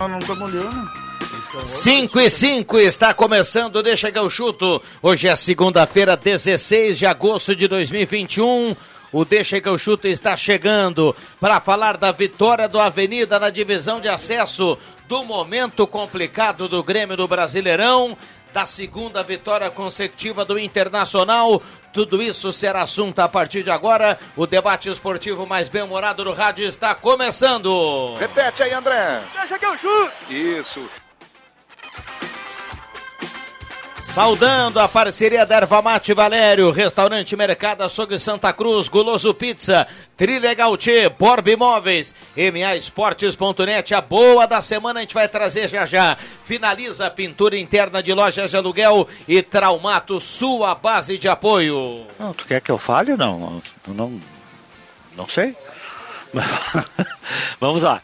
Nós não estamos olhando. 5 e 5 está começando, deixa que eu chuto. Hoje é segunda-feira, 16 de agosto de 2021. O Deixa que eu chuto está chegando para falar da vitória do Avenida na divisão de acesso, do momento complicado do Grêmio do Brasileirão, da segunda vitória consecutiva do Internacional. Tudo isso será assunto a partir de agora. O debate esportivo mais bem-humorado do rádio está começando. Repete aí, André. Deixa que eu chuto! Isso. Saudando a parceria da Erva Mate Valério, Restaurante Mercado Açougue Santa Cruz, Guloso Pizza, Trilegal T, Borb Imóveis, MA Esportes.net, a boa da semana a gente vai trazer já já. Finaliza a pintura interna de lojas de aluguel e Traumato, sua base de apoio. Não, tu quer que eu fale ou não? Não, não, não sei. Vamos lá.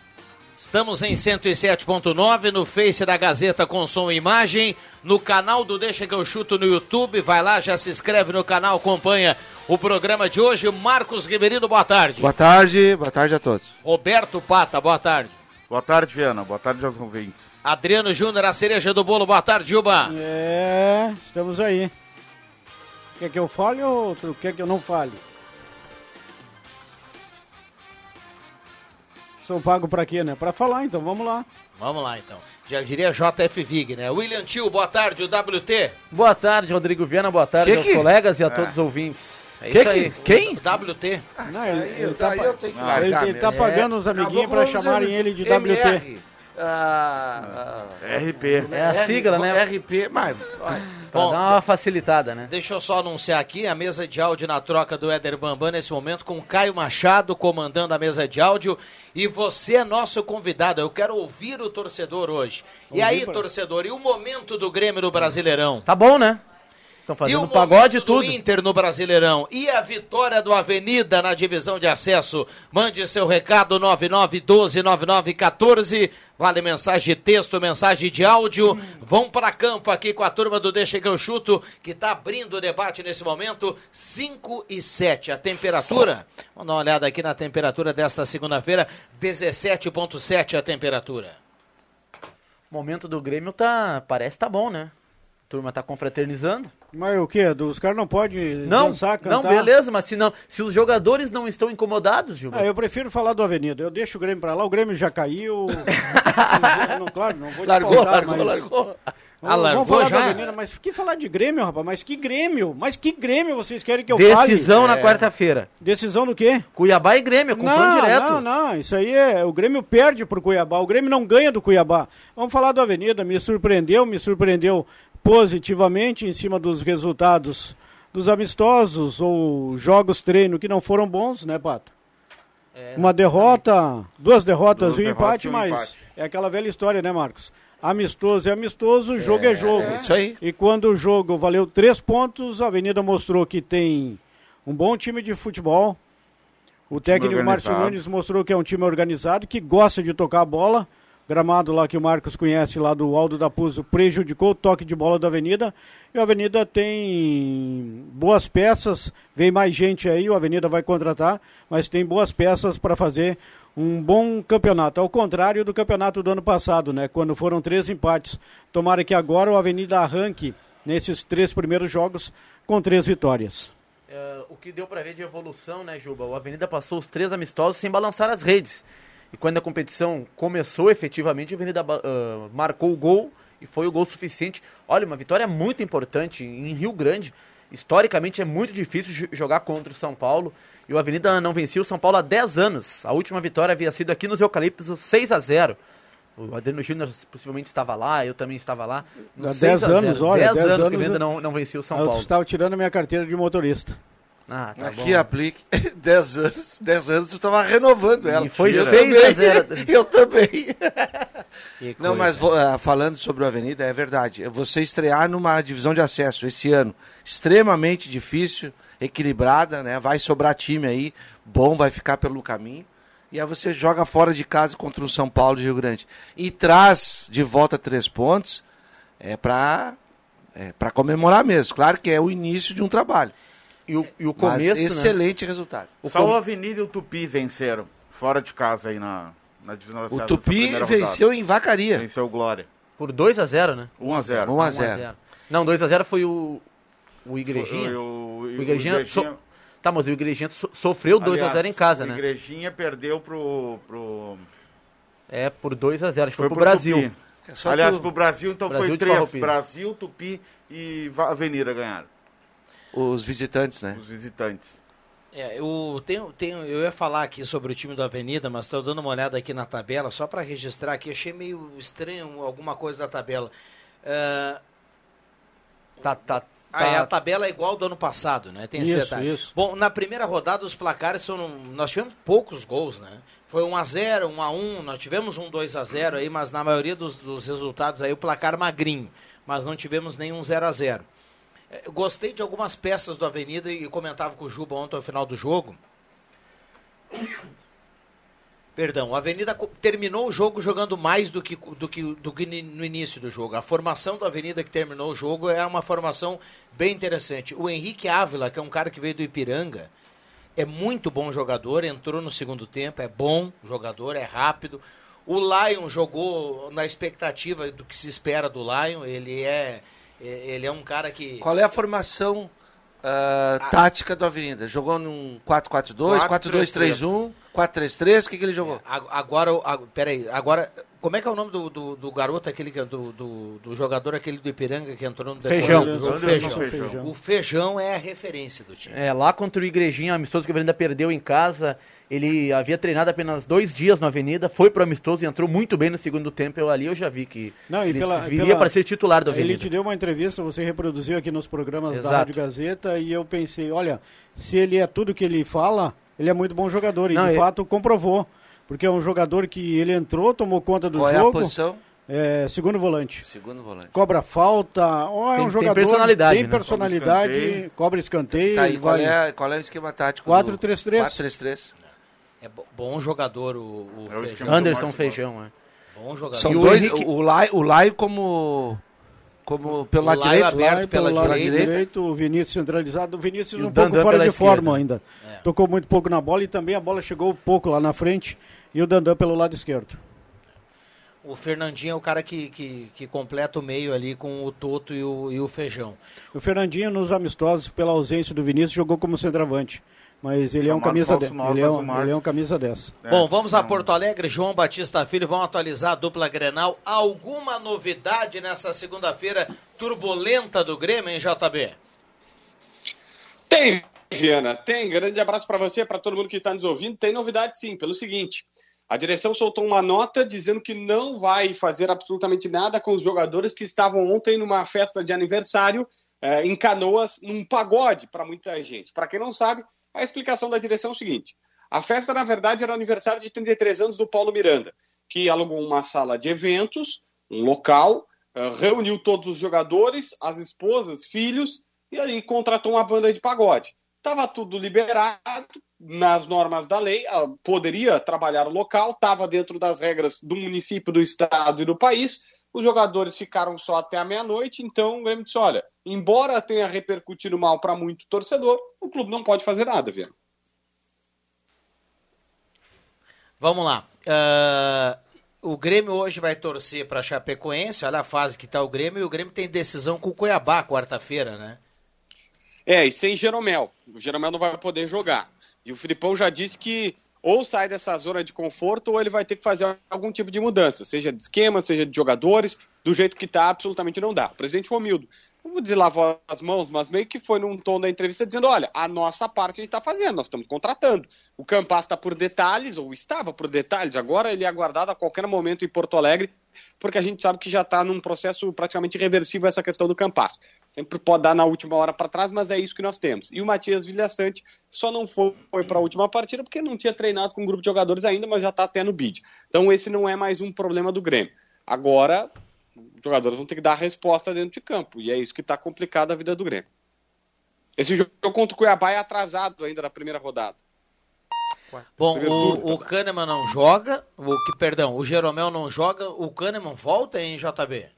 Estamos em 107.9 no Face da Gazeta com som e imagem, no canal do Deixa que eu chuto no YouTube, vai lá, já se inscreve no canal, acompanha o programa de hoje. Marcos Riverino, boa tarde. Boa tarde, boa tarde a todos. Roberto Pata, boa tarde. Boa tarde, Viana. Boa tarde aos ouvintes. Adriano Júnior, a cereja do bolo, boa tarde, Juba. É, estamos aí. Quer que eu fale ou quer que eu não fale? Sou pago pra quê, né? Pra falar, então vamos lá. Vamos lá então. Já diria JF Vig, né? William Tio, boa tarde, o WT. Boa tarde, Rodrigo Viana. Boa tarde Que aos que- colegas e a todos os ouvintes. É Que isso que- aí. Quem? WT. Não, ele, ele tá, Daí pa- eu tenho que ele, tá pagando os amiguinhos pra chamarem ele de WT. Ah, RP. É a sigla, né? RP, mas. olha, Pra Bom, dar uma facilitada, né? Deixa eu só anunciar aqui a mesa de áudio na troca do Éder Bambam nesse momento com o Caio Machado comandando a mesa de áudio e você é nosso convidado. Eu quero ouvir o torcedor hoje. E aí, pra- torcedor, e o momento do Grêmio no Brasileirão? Tá bom, né? Estão E fazendo o pagode e momento do tudo. Inter no Brasileirão e a vitória do Avenida na divisão de acesso. Mande seu recado 99129914. Vale mensagem de texto, mensagem de áudio. Vão para campo aqui com a turma do Deixa que eu chuto, que está abrindo o debate nesse momento. 5 e 7 a temperatura. Vamos dar uma olhada aqui na temperatura desta segunda-feira, 17.7 a temperatura. O momento do Grêmio tá. Parece tá bom, né? Turma tá confraternizando. Mas o quê? Os caras não podem Não, dançar, não, cantar? beleza, mas se, não, se os jogadores não estão incomodados, Gilberto. Ah, eu prefiro falar do Avenida. Eu deixo o Grêmio pra lá. O Grêmio já caiu. não, claro, não vou te largou, faltar, largou, mas... largou. Vamos, Ah, largou vamos falar já? do Avenida, mas que falar de Grêmio, rapaz? Mas que Grêmio? Mas que Grêmio vocês querem que eu fale? Decisão na quarta-feira. Decisão do quê? Cuiabá e Grêmio, confronto Não, direto. não, não, isso aí é. O Grêmio perde pro Cuiabá, o Grêmio não ganha do Cuiabá. Vamos falar do Avenida, me surpreendeu, me surpreendeu positivamente em cima dos resultados dos amistosos ou jogos treino que não foram bons, né, Pato? Uma derrota, duas derrotas Duas e um derrotas empate, e um mas empate. é aquela velha história, né, Marcos? amistoso é amistoso, jogo é, jogo. É isso aí. E quando o jogo valeu três pontos, a Avenida mostrou que tem um bom time de futebol. O técnico Márcio. Nunes mostrou que é um time organizado, que gosta de tocar a bola. Gramado lá que o Marcos conhece, lá do Aldo da Puso, prejudicou o toque de bola da Avenida. E a Avenida tem boas peças, vem mais gente aí, o Avenida vai contratar, mas tem boas peças para fazer um bom campeonato. Ao contrário do campeonato do ano passado, né? Quando foram três empates. Tomara que agora o Avenida arranque nesses três primeiros jogos com três vitórias. É, o que deu pra ver de evolução, né, Juba? O Avenida passou os três amistosos sem balançar as redes. E quando a competição começou efetivamente, a Avenida ba- ah, marcou o gol e foi o gol suficiente. Olha, uma vitória muito importante em Rio Grande. Historicamente é muito difícil jo- jogar contra o São Paulo. E o Avenida não vencia o São Paulo há 10 anos. A última vitória havia sido aqui nos Eucaliptos, o 6 a 0 O Adriano Júnior possivelmente estava lá, eu também estava lá. Há 6 10 a 0. anos, olha, 10 10 anos que o anos Avenida eu- não, não vencia o São eu Paulo. estava tirando a minha carteira de motorista. Ah, tá Aqui bom. aplique 10 anos, 10 anos tu estava renovando ela. E foi Eu 6 a também. 0. Eu também. Não, mas ah, falando sobre o Avenida, é verdade. Você estrear numa divisão de acesso esse ano, extremamente difícil, equilibrada, né? Vai sobrar time aí, bom, vai ficar pelo caminho. E aí você joga fora de casa contra o São Paulo de Rio Grande. E traz de volta três pontos, é pra, é pra comemorar mesmo. Claro que é o início de um trabalho. E o, e o Mas começo, né? excelente resultado. Só o Avenida e o Tupi venceram. Fora de casa aí na, na divisão da O Tupi primeira rodada. venceu em Vacaria. Venceu o Glória. Por 2 a 0 né? 1 a 0 1 a 1 0. Não, 2 a 0 foi o o Igrejinha. O, o, O Igrejinha, so- Tá, mas o Igrejinha so- sofreu 2 a 0 em casa, o né? Igrejinha perdeu pro... pro... É, por 2 a 0 acho que foi Foi pro Brasil. Tupi. É Aliás, o- pro Brasil, então Brasil foi de três. Farroupilha. Brasil, Tupi e Avenida ganharam. Os visitantes, né? Os visitantes. É, eu, tenho, tenho, eu ia falar aqui sobre o time do Avenida, mas estou dando uma olhada aqui na tabela, só para registrar aqui. Achei meio estranho alguma coisa da tabela. Ah, Tá, tá, tá. ah, a tabela é igual ao do ano passado, né? Tem esse Isso, detalhe. isso. Bom, na primeira rodada os placares são. Nós tivemos poucos gols, né? Foi 1x0, 1x1, nós tivemos um 2x0 aí, mas na maioria dos, dos resultados aí o placar magrinho. Mas não tivemos nenhum 0x0. É, gostei de algumas peças do Avenida e comentava com o Juba ontem ao final do jogo. Perdão, a Avenida terminou o jogo jogando mais do que, do que, do que no início do jogo. A formação da Avenida que terminou o jogo é uma formação bem interessante. O Henrique Ávila, que é um cara que veio do Ipiranga, é muito bom jogador, entrou no segundo tempo, é bom jogador, é rápido. O Lion jogou na expectativa do que se espera do Lion, ele é- ele é um cara que... Qual é a formação ah, tática do Avenida? Jogou num 4-4-2, 4-2-3-1, 4-3-3, o que, que ele jogou? A- Agora, o- a- peraí, agora, como é que é o nome do, do, do garoto, aquele que, é do, do, do jogador, aquele do Ipiranga que entrou no Feijão. Anderson Feijão. Feijão. O Feijão é a referência do time. É, lá contra o Igrejinha, amistoso que o Avenida perdeu em casa. Ele havia treinado apenas dois dias na Avenida, foi pro amistoso e entrou muito bem no segundo tempo. Eu ali eu já vi que Não, ele pela- viria para ser titular do Ele Avenida. te deu uma entrevista, você reproduziu aqui nos programas Exato. da Rádio Gazeta e eu pensei, olha, se ele é tudo que ele fala, ele é muito bom jogador e Não, de e- fato comprovou, porque é um jogador que ele entrou, tomou conta do Qual é a jogo, posição? é, segundo volante. Segundo volante. Cobra falta, ó, é Tem- um tem jogador personalidade, tem né? personalidade, Cobra escanteio. cobra escanteio, Tá, e qual vai- é, qual é o esquema tático? 4-3-3. 4-3-3. É bo- bom jogador o, o É o Feijão. Anderson Feijão, é. Bom jogador. São E o dois, Henrique- o, Lai, o Lai como, como pelo O lado direito. aberto Vai pela pelo lado direita. direito, o Vinícius centralizado, o Vinícius E o um pouco fora de pela forma esquerda. ainda. É. Tocou muito pouco na bola e também a bola chegou pouco lá na frente e o Dandan pelo lado esquerdo. O Fernandinho é o cara que, que, que completa o meio ali com o Toto e o, e o Feijão. O Fernandinho nos amistosos pela ausência do Vinícius jogou como centroavante, mas ele é um camisa falso de... nove, ele, é um, ele é um camisa dessa. É, Bom, vamos a Porto Alegre. João Batista Filho, vamos atualizar a dupla Grenal. Alguma novidade nessa segunda-feira turbulenta do Grêmio, hein, JB? Tem, Viana, tem. Grande abraço para você, para todo mundo que está nos ouvindo. Tem novidade sim, pelo seguinte: a direção soltou uma nota dizendo que não vai fazer absolutamente nada com os jogadores que estavam ontem numa festa de aniversário eh, em Canoas, num pagode para muita gente. Para quem não sabe, a explicação da direção é o seguinte: a festa, na verdade, era o aniversário de 33 anos do Paulo Miranda, que alugou uma sala de eventos um local, uh, reuniu todos os jogadores, as esposas, filhos, e aí contratou uma banda de pagode. Estava tudo liberado nas normas da lei, uh, poderia trabalhar o local, estava dentro das regras do município, do estado e do país. Os jogadores ficaram só até a meia-noite, então o Grêmio disse: olha, embora tenha repercutido mal para muito torcedor, o clube não pode fazer nada, Viana. Vamos lá. Uh, o Grêmio hoje vai torcer para Chapecoense, olha a fase que está o Grêmio, e o Grêmio tem decisão com o Cuiabá quarta-feira, né? É, e sem Jeromel. O Jeromel não vai poder jogar. E o Filipão já disse que ou sai dessa zona de conforto ou ele vai ter que fazer algum tipo de mudança, seja de esquema, seja de jogadores, do jeito que está, absolutamente não dá. O presidente Romildo não vou dizer lavou as mãos, mas meio que foi num tom da entrevista dizendo: olha, a nossa parte a gente está fazendo, nós estamos contratando. O Campas está por detalhes, ou estava por detalhes, agora ele é aguardado a qualquer momento em Porto Alegre, porque a gente sabe que já está num processo praticamente irreversível essa questão do Campas. Sempre pode dar na última hora para trás, mas é isso que nós temos. E o Matias Vilhaçante só não foi para a última partida porque não tinha treinado com um grupo de jogadores ainda, mas já está até no bid. Então esse não é mais um problema do Grêmio. Agora os jogadores vão ter que dar a resposta dentro de campo. E é isso que está complicado a vida do Grêmio. Esse jogo contra o Cuiabá é atrasado ainda na primeira rodada. Bom, o, o Kahneman não joga, o que, perdão, o Jeromel não joga, o Kahneman volta em JB?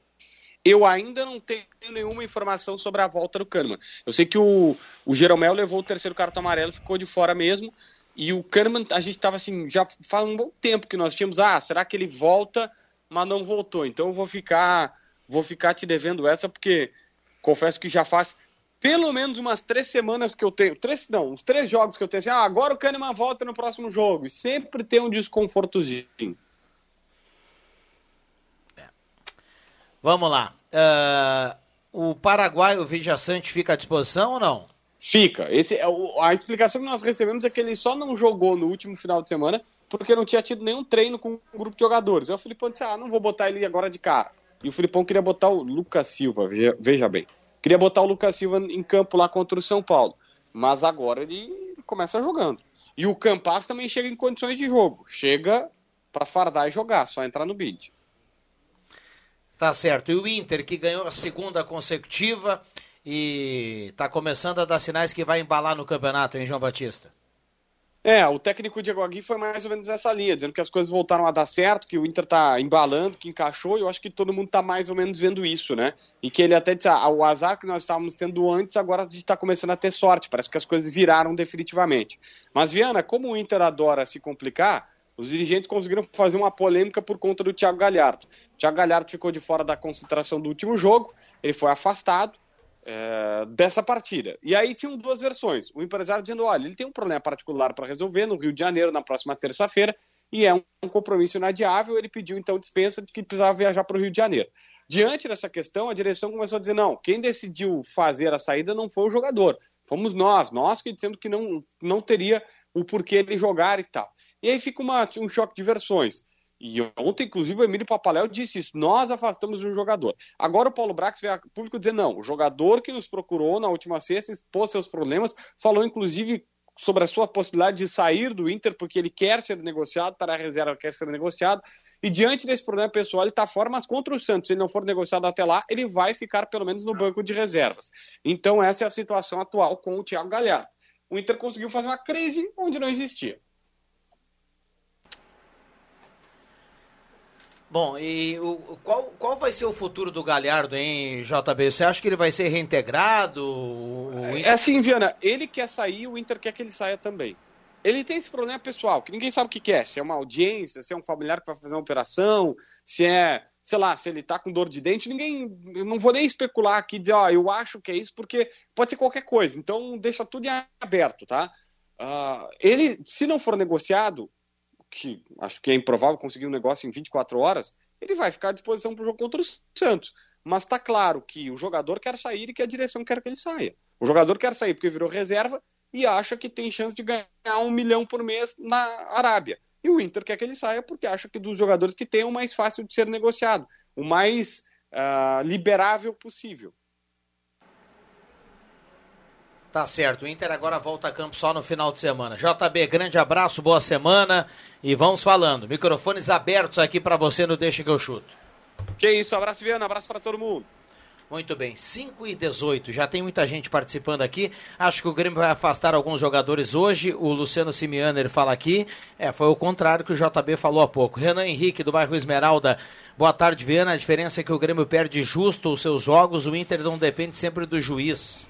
Eu ainda não tenho nenhuma informação sobre a volta do Kahneman. Eu sei que o, o Jeromel levou o terceiro cartão amarelo, ficou de fora mesmo. E o Kahneman, a gente estava assim, já faz um bom tempo que nós tínhamos, ah, será que ele volta mas não voltou. Então eu vou ficar, vou ficar te devendo essa, porque confesso que já faz pelo menos umas três semanas que eu tenho. Três, não, uns três jogos que eu tenho assim, ah, agora o Kahneman volta no próximo jogo. E sempre tem um desconfortozinho. É. Vamos lá. Uh, o Paraguai, o Vijaçante, fica à disposição ou não? Fica. Esse, é a explicação que nós recebemos é que ele só não jogou no último final de semana porque não tinha tido nenhum treino com um grupo de jogadores. Aí o Filipão disse: Ah, não vou botar ele agora de cara. E o Filipão queria botar o Lucas Silva, veja, veja bem. Queria botar o Lucas Silva em campo lá contra o São Paulo. Mas agora ele começa jogando. E o Campas também chega em condições de jogo. Chega para fardar e jogar, só entrar no bid. Tá certo. E o Inter, que ganhou a segunda consecutiva e tá começando a dar sinais que vai embalar no campeonato, hein, João Batista? É, o técnico Diego Aguirre foi mais ou menos nessa linha, dizendo que as coisas voltaram a dar certo, que o Inter tá embalando, que encaixou, e eu acho que todo mundo tá mais ou menos vendo isso, né? E que ele até disse, ah, o azar que nós estávamos tendo antes, agora a gente tá começando a ter sorte, parece que as coisas viraram definitivamente. Mas, Viana, como o Inter adora se complicar, os dirigentes conseguiram fazer uma polêmica por conta do Thiago Galhardo. O Thiago Galhardo ficou de fora da concentração do último jogo, ele foi afastado, é, dessa partida. E aí tinham duas versões. O empresário dizendo: olha, ele tem um problema particular para resolver no Rio de Janeiro na próxima terça-feira e é um, compromisso inadiável. Ele pediu então dispensa de que precisava viajar para o Rio de Janeiro. Diante dessa questão, a direção começou a dizer: não, quem decidiu fazer a saída não foi o jogador, fomos nós, nós que dizendo que não, não teria o porquê ele jogar e tal. E aí fica uma, um choque de versões. E ontem, inclusive, o Emílio Papaléu disse isso. Nós afastamos um jogador. Agora o Paulo Brax veio a público dizer: não, o jogador que nos procurou na última sexta expôs seus problemas, falou inclusive sobre a sua possibilidade de sair do Inter, porque ele quer ser negociado, estará reserva, quer ser negociado. E diante desse problema pessoal, ele está fora, mas contra o Santos, se ele não for negociado até lá, ele vai ficar pelo menos no banco de reservas. Então, essa é a situação atual com o Thiago Galhardo. O Inter conseguiu fazer uma crise onde não existia. Bom, e o, qual, qual vai ser o futuro do Galhardo, hein, JB? Você acha que ele vai ser reintegrado? Inter... É assim, Viana, ele quer sair, o Inter quer que ele saia também. Ele tem esse problema pessoal, que ninguém sabe o que quer. Se é uma audiência, se é um familiar que vai fazer uma operação, se é, sei lá, se ele tá com dor de dente, ninguém. Não vou nem especular aqui dizer, ó, eu acho que é isso, porque pode ser qualquer coisa. Então deixa tudo em aberto, tá? Uh, ele, se não for negociado, que acho que é improvável conseguir um negócio em 24 horas, ele vai ficar à disposição para o jogo contra o Santos. Mas está claro que o jogador quer sair e que a direção quer que ele saia. O jogador quer sair porque virou reserva e acha que tem chance de ganhar um milhão por mês na Arábia. E o Inter quer que ele saia porque acha que dos jogadores que tem é o mais fácil de ser negociado, o mais uh, liberável possível. Tá certo, o Inter agora volta a campo só no final de semana. JB, grande abraço, boa semana e vamos falando. Microfones abertos aqui para você no Deixa que eu chuto. Que isso, abraço, Viana, abraço para todo mundo. Muito bem, 5 e 18, já tem muita gente participando aqui. Acho que o Grêmio vai afastar alguns jogadores hoje. O Luciano Simiano ele fala aqui. É, foi o contrário que o JB falou há pouco. Renan Henrique, do bairro Esmeralda. Boa tarde, Viana. A diferença é que o Grêmio perde justo os seus jogos, o Inter não depende sempre do juiz.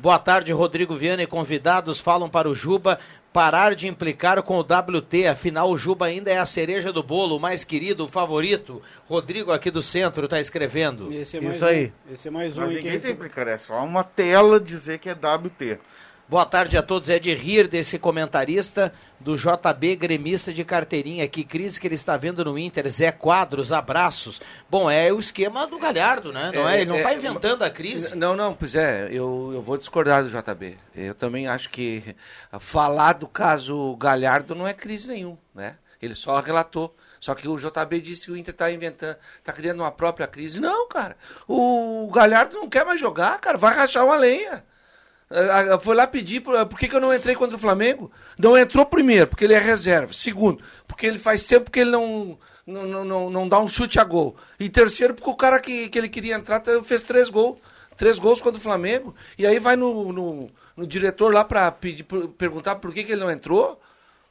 Boa tarde, Rodrigo Viana e convidados falam para o Juba parar de implicar com o WT, afinal o Juba ainda é a cereja do bolo, o mais querido, o favorito. Rodrigo aqui do centro está escrevendo. Esse é mais Isso um. aí. Esse é mais um. Mas ninguém que tem que implicar, é só uma tela dizer que é WT. Boa tarde a todos. É de rir desse comentarista do JB gremista de carteirinha. Que crise que ele está vendo no Inter. Zé Quadros, abraços. Bom, é o esquema do Galhardo, né? Não é, ele não É, está é, inventando a crise. Não, não, pois é, eu, eu vou discordar do JB. Eu também acho que falar do caso Galhardo não é crise nenhum, né? Ele só relatou. Só que o JB disse que o Inter tá inventando, tá criando uma própria crise. Não, cara. O Galhardo não quer mais jogar, cara. Vai rachar uma lenha. Ah, ah, Foi lá pedir por, por que, que eu não entrei contra o Flamengo? Não entrou primeiro, porque ele é reserva. Segundo, porque ele faz tempo que ele não, não, não, não, dá um chute a gol. E terceiro, porque o cara que, que ele queria entrar fez três gols. Três gols contra o Flamengo. E aí vai no, no, no diretor lá por- perguntar por que, que ele não entrou.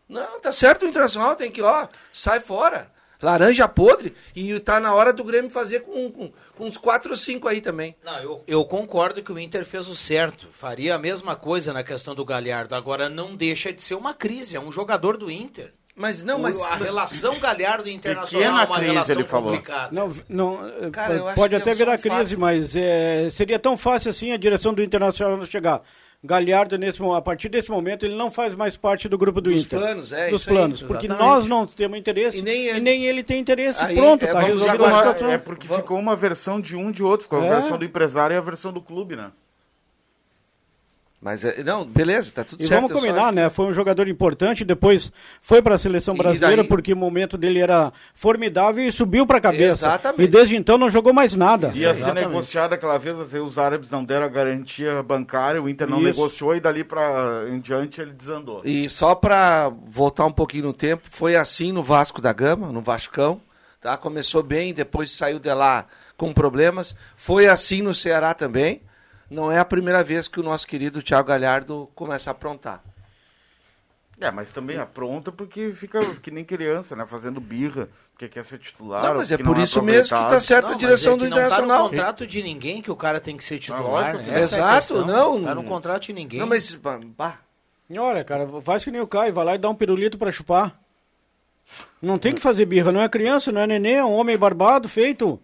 Não, tá certo o Internacional, tem que, ó, sai fora. Laranja podre. E tá na hora do Grêmio fazer com, com, com uns quatro ou cinco aí também. Não, eu, eu concordo que o Inter fez o certo. Faria a mesma coisa na questão do Galhardo. Agora não deixa de ser uma crise. É um jogador do Inter. Mas não, mas. a relação Galhardo Internacional é uma crise, relação ele falou. complicada. Não, não, eh, Cara, eu acho pode que até é virar um fato. crise, mas é, seria tão fácil assim a direção do Internacional chegar. Galhardo, nesse, a partir desse momento, ele não faz mais parte do grupo do Dos Inter. planos, é, Dos isso aí, planos, porque exatamente. nós não temos interesse E nem ele. e nem ele tem interesse. Aí, Pronto, é, tá Ficou a situação. é porque ficou uma versão de um de outro, ficou a É. versão do empresário e a versão do clube, né? Mas, é, não, beleza, tá tudo E certo. vamos eu só combinar, né? Foi um jogador importante, depois foi para a seleção E brasileira daí- porque o momento dele era formidável e subiu para a cabeça. Exatamente. E desde então não jogou mais nada. Ia ser negociado aquela vez, assim, os árabes não deram a garantia bancária, o Inter não Isso. negociou e dali pra em diante ele desandou. E só pra voltar um pouquinho no tempo, foi assim no Vasco da Gama, no Vascão, tá? Começou bem, depois saiu de lá com problemas. Foi assim no Ceará também. Não é a primeira vez que o nosso querido Thiago Galhardo começa a aprontar. É, mas também apronta porque fica que nem criança, né? Fazendo birra, porque quer ser titular. Não, mas é por não isso mesmo que tá certa Não, a direção é do que não Tá Internacional. no contrato de ninguém que o cara tem que ser titular. lógico né? é Exato, questão. não. Tá no contrato de ninguém. Não, mas bah, E olha, cara, faz que nem o Caio, vai lá e dá um pirulito para chupar. Não tem que fazer birra, não é criança, não é neném, é um homem barbado, feito.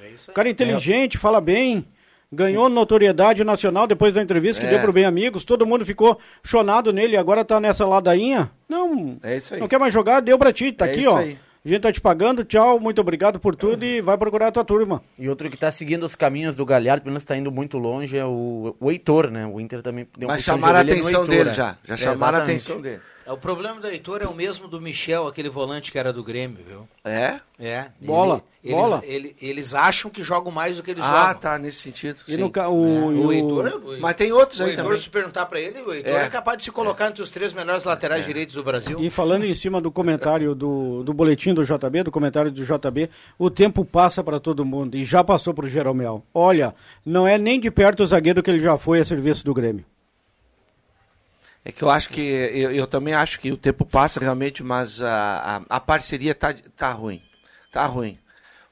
É isso aí. Cara inteligente, fala bem. Ganhou notoriedade nacional depois da entrevista que É. deu pro Bem Amigos. Todo mundo ficou chonado nele e agora tá nessa ladainha. Não, é isso aí. não quer mais jogar, deu pra ti. Tá É aqui, isso ó. aí. A gente tá te pagando, tchau, muito obrigado por tudo e vai procurar a tua turma. E outro que tá seguindo os caminhos do Galhardo, pelo menos tá indo muito longe, é o, o Heitor, né? O Inter também deu um Mas puxão de chamaram a atenção Heitor, dele é. já. Já É, chamaram a atenção dele. É, O problema do Heitor é o mesmo do Michel, aquele volante que era do Grêmio, viu? É? É. Bola, ele- bola. Eles, ele- eles acham que jogam mais do que eles Ah, jogam. tá, nesse sentido. E sim. no ca- É, o, o o- Heitor, é- o- Mas tem outros o aí Heitor, também. se perguntar pra ele, o Heitor É. é, capaz de se colocar entre os três melhores laterais direitos do Brasil. E falando em cima do comentário do, do boletim do JB, do comentário do JB, o tempo passa para todo mundo e já passou para o Jeromel. Olha, não é nem de perto o zagueiro que ele já foi a serviço do Grêmio. É que eu acho que. Eu, eu também acho que o tempo passa realmente, mas a, a, a parceria tá, tá ruim. Tá ruim.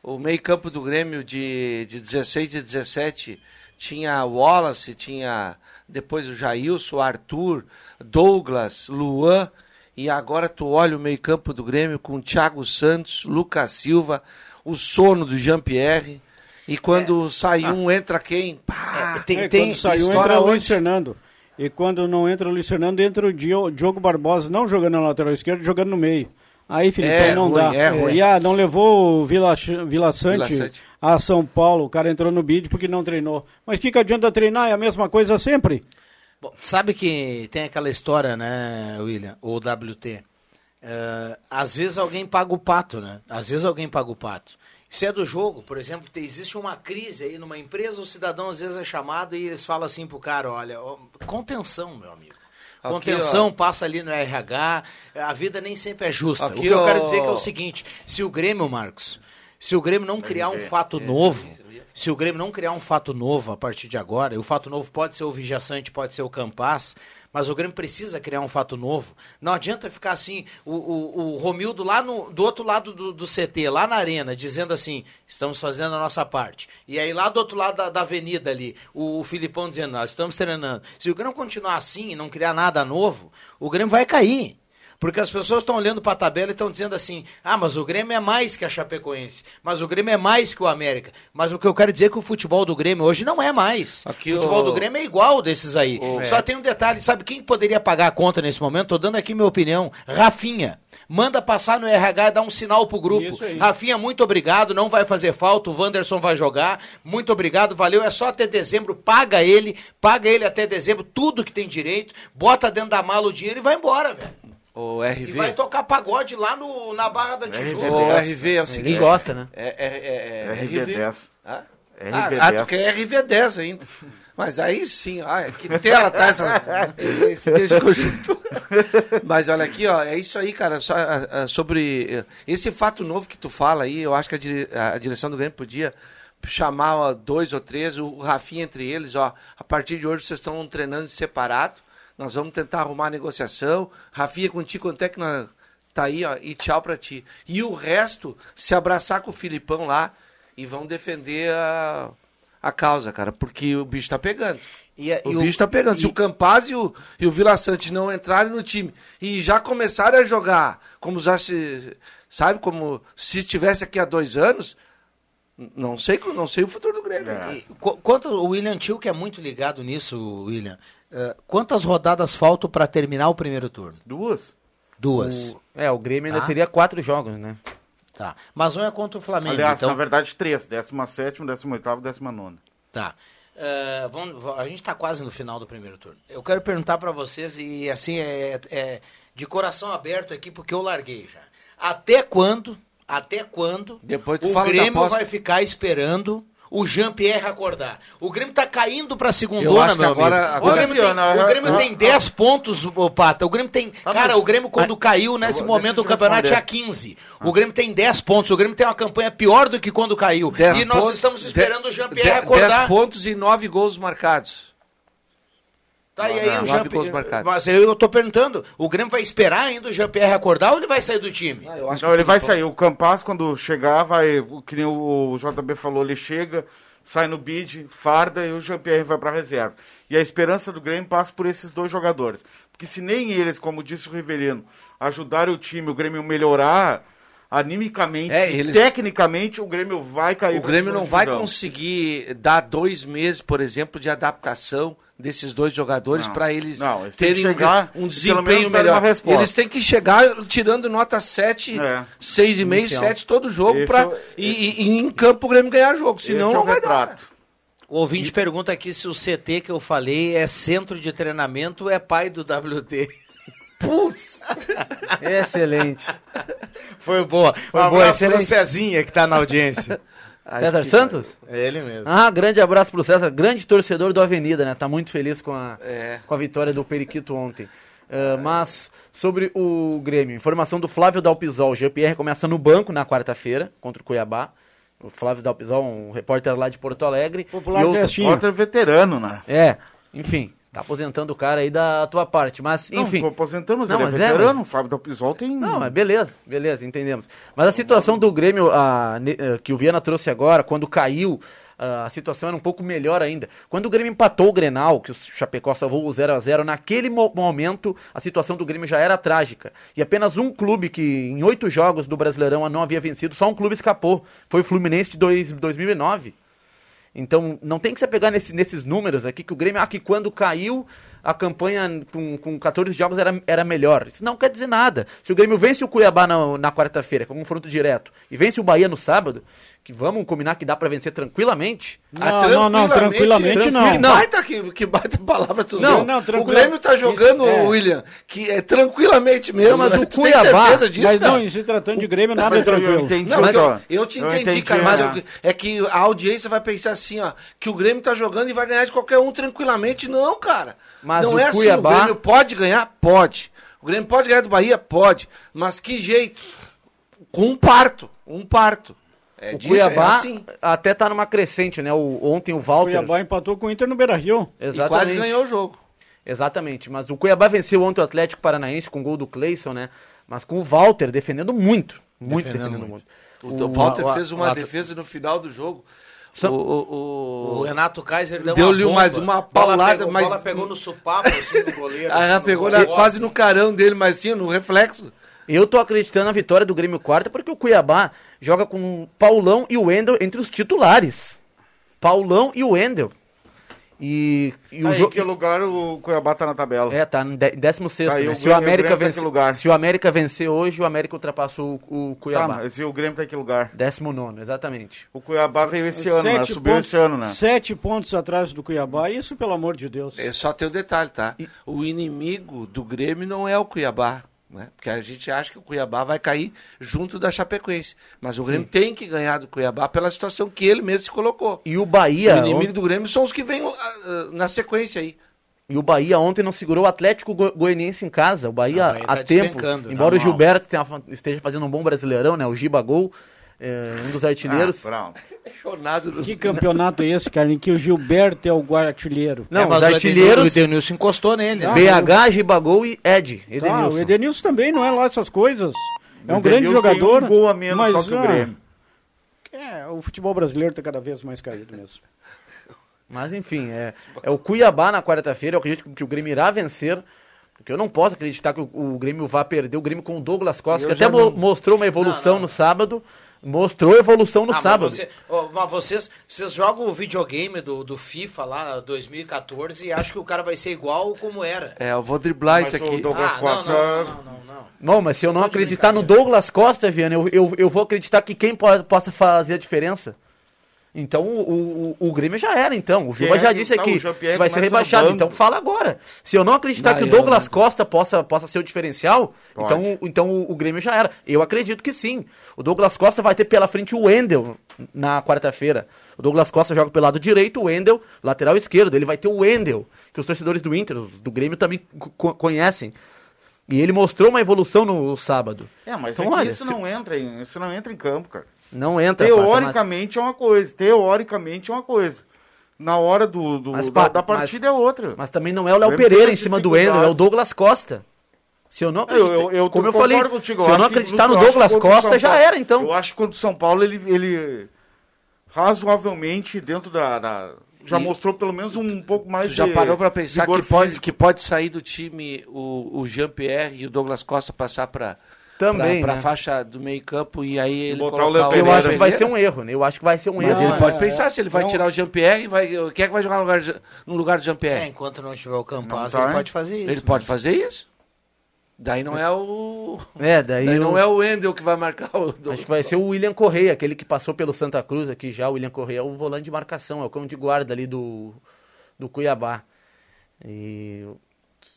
O meio-campo do Grêmio de, de 16 e 17 tinha Wallace, tinha depois o Jailson, o Arthur, Douglas, Luan. E agora tu olha o meio-campo do Grêmio com Thiago Santos, Lucas Silva, o sono do Jean-Pierre. E quando sai um, entra quem? Pá! Tem, É, tem, quando saiu, estoura entra o Luiz onde? Fernando. E quando não entra o Luiz Fernando, entra o Dio- Diogo Barbosa, não jogando na lateral esquerda, jogando no meio. Aí, Filipão, É não ruim, dá. é ruim. E ah, não levou o Vila, Vila Sante Vila Sante. a São Paulo. O cara entrou no bid porque não treinou. Mas o que, que adianta treinar? É a mesma coisa sempre. Bom, sabe que tem aquela história, né, William, ou WT? É, às vezes alguém paga o pato, né? Às vezes alguém paga o pato. Isso é do jogo, por exemplo, existe uma crise aí numa empresa, o cidadão às vezes é chamado e eles falam assim pro cara, olha, contenção, meu amigo. Aqui, Contenção ó. passa ali no RH, a vida nem sempre é justa. Aqui, o que eu quero ó. dizer que é o seguinte, se o Grêmio, Marcos, Se o Grêmio não criar um fato novo, se o Grêmio não criar um fato novo a partir de agora, e o fato novo pode ser o Vijaçante, pode ser o Campaz, mas o Grêmio precisa criar um fato novo. Não adianta ficar assim, o, o, o Romildo lá no, do outro lado do, do CT, lá na arena, dizendo assim, estamos fazendo a nossa parte. E aí lá do outro lado da, da avenida ali, o, o Filipão dizendo, nós estamos treinando. Se o Grêmio continuar assim e não criar nada novo, o Grêmio vai cair. Porque as pessoas estão olhando para a tabela e estão dizendo assim: ah, mas o Grêmio é mais que a Chapecoense, mas o Grêmio é mais que o América. Mas o que eu quero dizer é que o futebol do Grêmio hoje não é mais. Aqui o futebol o- do Grêmio é igual desses aí. Só tem um detalhe: sabe quem poderia pagar a conta nesse momento? Tô dando aqui minha opinião: Rafinha. Manda passar no RH e dar um sinal pro grupo. Rafinha, muito obrigado, não vai fazer falta, o Wanderson vai jogar. Muito obrigado, valeu. É só até dezembro, paga ele, paga ele até dezembro, tudo que tem direito, bota dentro da mala o dinheiro e vai embora, velho. O E RV. vai tocar pagode lá no, na Barra da Tijuca. O RV é o seguinte. Ninguém gosta, né? É, é, é, é RV10. Hã? RV10. Ah, ah, tu quer RV10 ainda. Mas aí sim, ah, que tela tá essa. Esse chuto. Mas olha aqui, ó, é isso aí, cara. Só, ah, ah, sobre eh, esse fato novo que tu fala aí, eu acho que a, dire- a direção do Grêmio podia chamar ó, dois ou três, o Rafinha entre eles, ó. A partir de hoje vocês estão treinando separado. Nós vamos tentar arrumar a negociação. Rafinha, contigo, quanto é que nós. Tá aí, ó, e tchau pra ti. E o resto, se abraçar com o Filipão lá e vão defender a, a causa, cara, porque o bicho tá pegando. E, a- O e bicho tá pegando. Se e- o Campaz e o, e o Vila Sante não entrarem no time e já começarem a jogar como já se. Sabe, como se estivesse aqui há dois anos, não sei, não sei o futuro do Grêmio. É. e qu- quanto o William Tio, que é muito ligado nisso, William. eh, quantas rodadas faltam para terminar o primeiro turno? Duas. Duas. O- é, o Grêmio ainda Tá. teria quatro jogos, né? Tá. Mas um é contra o Flamengo. Aliás, então... na verdade, três. 17, 18 e 19. Tá. Eh, vamos, va- a gente está quase no final do primeiro turno. Eu quero perguntar para vocês, e assim, é, é de coração aberto aqui, porque eu larguei já. Até quando, até quando Depois o Grêmio vai ficar esperando o Jean-Pierre acordar? O Grêmio tá caindo pra Eu segundona, acho que meu agora- amigo. agora- o Grêmio tem, Viana, o Grêmio ah, tem ah, 10 pontos, Pata. O Grêmio tem... Ah, cara, mas- o Grêmio quando caiu, nesse vou- momento, o deixa eu te campeonato tinha 15. O Grêmio tem 10 pontos. O Grêmio tem uma campanha pior do que quando caiu. Dez E nós pontos- estamos esperando de- o Jean-Pierre acordar. Dez pontos e nove gols marcados. Tá, e aí Não, o nove Jean gols marcados. Mas eu, eu tô perguntando, o Grêmio vai esperar ainda o Jean-Pierre acordar ou ele vai sair do time? Ah, eu acho Não, que ele vai sair. O Campaz, quando chegar, vai. o- Que nem o JB falou, ele chega, sai no bid, farda e o Jean-Pierre vai pra reserva. E a esperança do Grêmio passa por esses dois jogadores. Porque se nem eles, como disse o Rivelino, ajudarem o time, o Grêmio melhorar animicamente, É, eles- tecnicamente, o Grêmio vai cair O Grêmio não vai conseguir dar dois meses, por exemplo, de adaptação desses dois jogadores para eles não, eles terem um- chegar um, e desempenho dar melhor. Eles têm que chegar tirando nota 7, É. 6,5, Inicial. 7 todo jogo pra, é e, e- e em campo o Grêmio ganhar jogo, senão Esse é não o vai dar. retrato. O ouvinte pergunta aqui se o CT que eu falei é centro de treinamento ou é pai do WT. Putz, Excelente. Foi boa. Foi um boa, pro excelente. Cezinha que tá na audiência. César Santos? É ele mesmo. Ah, grande abraço pro César, grande torcedor do Avenida, né? Tá muito feliz com a, É. com a vitória do Periquito ontem. Ah, mas sobre o Grêmio, informação do Flávio Dalpisol, o GPR começa no banco na quarta-feira contra o Cuiabá. O Flávio Dalpisol, um repórter lá de Porto Alegre. Popular E outro-. Outra veterano, né? É, enfim, tá aposentando o cara aí da tua parte, mas enfim. Não, mas Não, ele é mas é, veterano. mas- O Fábio da Pisol tem. Não, mas beleza, beleza, entendemos. Mas a situação do Grêmio, a, eh, que o Viana trouxe agora, quando caiu, a situação era um pouco melhor ainda. Quando o Grêmio empatou o Grenal, que o Chapecó salvou o 0 a 0 naquele mo- momento a situação do Grêmio já era trágica. E apenas um clube que em oito jogos do Brasileirão não havia vencido, só um clube escapou. Foi o Fluminense de dois, 2009. Então, não tem que se pegar nesse- nesses números aqui, que o Grêmio, ah, que quando caiu, a campanha com, com 14 jogos era, era melhor. Isso não quer dizer nada. Se o Grêmio vence o Cuiabá na, na quarta-feira, com um confronto direto, e vence o Bahia no sábado, que vamos combinar que dá pra vencer tranquilamente. Não, não, não, tranquilamente não. Que baita, que, que baita palavra tu Não, não, O Grêmio tá jogando, Isso, é. William, que é tranquilamente mesmo. Não, mas né? o Tu tem Cuiabá- certeza disso, Mas cara? não, em se tratando de Grêmio, nada é Mas eu- tranquilo. entendi. Não, mas eu, eu te eu entendi, entendi, cara, mas é. eu- é que a audiência vai pensar assim, ó, que o Grêmio tá jogando e vai ganhar de qualquer um tranquilamente. Não, cara. Mas não o é assim, Cuiabá- o Grêmio pode ganhar? Pode. O Grêmio pode ganhar do Bahia? Pode. Mas que jeito? Com um parto, um parto. É o disso, Cuiabá é assim. até tá numa crescente, né? O, ontem o O Walter. Cuiabá empatou com o Inter no Beira-Rio. E Exatamente. quase ganhou o jogo. Exatamente, mas o Cuiabá venceu ontem o Atlético Paranaense com o gol do Cleison, né? Mas com o Walter defendendo muito, muito Defendendo defendendo, muito. muito. O, Walter o- fez o- uma o- defesa no final do jogo. O, o- O Renato Kaiser deu Deu-lhe uma bomba. mais uma paulada, pegou- mas- bola pegou no supapo, assim, no goleiro. Ah, assim, no pegou gol. na- quase no carão dele, mas sim, no reflexo. Eu tô acreditando na vitória do Grêmio quarta porque o Cuiabá joga com o Paulão e o Wendel entre os titulares. Paulão e o Wendel. E, e o Aí, em que lugar o Cuiabá tá na tabela? É, tá no dé- 16 Aí né? o Se o Grêmio- América o Grêmio tá em se o América vencer hoje, o América ultrapassou o, o Tá, Cuiabá. mas e o Grêmio tá em que lugar? 19, exatamente. O Cuiabá veio esse ano, né? Sete Subiu pontos- esse ano, né? Sete pontos atrás do Cuiabá. Isso, pelo amor de Deus. É só ter o detalhe, tá? O inimigo do Grêmio não é o Cuiabá, né? Porque a gente acha que o Cuiabá vai cair junto da Chapecoense. Mas o Grêmio tem que ganhar do Cuiabá pela situação que ele mesmo se colocou. E o Bahia, o inimigo on- do Grêmio são os que vêm ah, ah, na sequência aí. e o Bahia ontem não segurou o Atlético Go- Goianiense em casa. O Bahia, há tá tempo, despencando, embora tá o. Gilberto tenha- esteja fazendo um bom brasileirão, né? O Giba Gol, é, um dos artilheiros. Ah, pronto. Que campeonato é esse, cara, em que o Gilberto é o artilheiro? não, É, mas os o Edenilson- O artilheiros, Edenilson encostou nele. né? BH, Giba Gol e Ed. Tá, Edenilson. o Edenilson também não é lá essas coisas. É um grande Edenilson tem jogador. um gol a menos mas, só que o ah, Grêmio. É, o futebol brasileiro tá cada vez mais caído mesmo. Mas enfim, é, é o Cuiabá na quarta-feira. Eu acredito que o Grêmio irá vencer. Porque eu não posso acreditar que o, o Grêmio vá perder. O Grêmio com o Douglas Costa, Eu que até não- mostrou uma evolução Não, não. no sábado. Mostrou evolução no Ah, mas sábado. você- ó, mas vocês, vocês jogam o videogame do, do FIFA lá, 2014, e acham que o cara vai ser igual como era. É, eu vou driblar Mas isso o aqui. Douglas Ah, não, Costa- não, não, não, não, não. Não, mas se eu não acreditar no. Douglas Costa, Viana, eu, eu, eu vou acreditar que quem po possa fazer a diferença. Então o, o, o Grêmio já era, então. O Juba é já disse tá? aqui que vai ser rebaixado. Então fala agora. Se eu não acreditar Não, que o Douglas não- Costa possa, possa ser o diferencial, Pode. então, o- então o, o Grêmio já era. Eu acredito que sim. O Douglas Costa vai ter pela frente o Wendel na quarta-feira. O Douglas Costa joga pelo lado direito, o Wendel, lateral esquerdo. Ele vai ter o Wendel, que os torcedores do Inter, do Grêmio também co- conhecem. E ele mostrou uma evolução no sábado. É, mas Então, é olha, isso se- não entra em, isso não entra em campo, cara. Não entra. Mas- Teoricamente é uma coisa, teoricamente é uma coisa. Na hora do, do- Mas, da, da partida é outra. Mas também não é o Léo Pereira em cima do. Wendel, é o Douglas Costa. Se eu não acreditar, Eu- eu- eu como eu falei, contigo, se eu não acreditar no Douglas Costa, já era, então. Eu acho que contra o São Paulo ele, ele razoavelmente dentro da. da- já E- mostrou pelo menos um pouco mais já de parou pra pensar que pode, que pode sair do time o, o Jean-Pierre e o Douglas Costa passar pra, Também, pra, pra né? fáfia do meio campo e aí ele botar o Léo Eu acho que vai ser um erro, né? Eu acho que vai ser um Mas erro. ele pode é- pensar se ele vai não- tirar o Jean-Pierre e vai. Quem é que vai jogar no lugar, no lugar do É, Jean-Pierre? enquanto não tiver o Campas, tá, ele hein? pode fazer isso. ele pode fazer isso? Daí não é o. É, daí, Daí eu- não é o Wendel que vai marcar o. Acho que vai ser o William Correia, aquele que passou pelo Santa Cruz aqui já. O William Correia é o volante de marcação, é o cão de guarda ali do, do Cuiabá. E,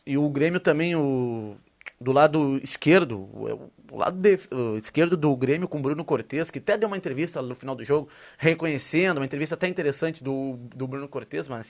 e o Grêmio também, o, do lado esquerdo, o, o lado de- o esquerdo do Grêmio com o Bruno Cortes, que até deu uma entrevista no final do jogo, reconhecendo, uma entrevista até interessante do, do Bruno Cortes, mas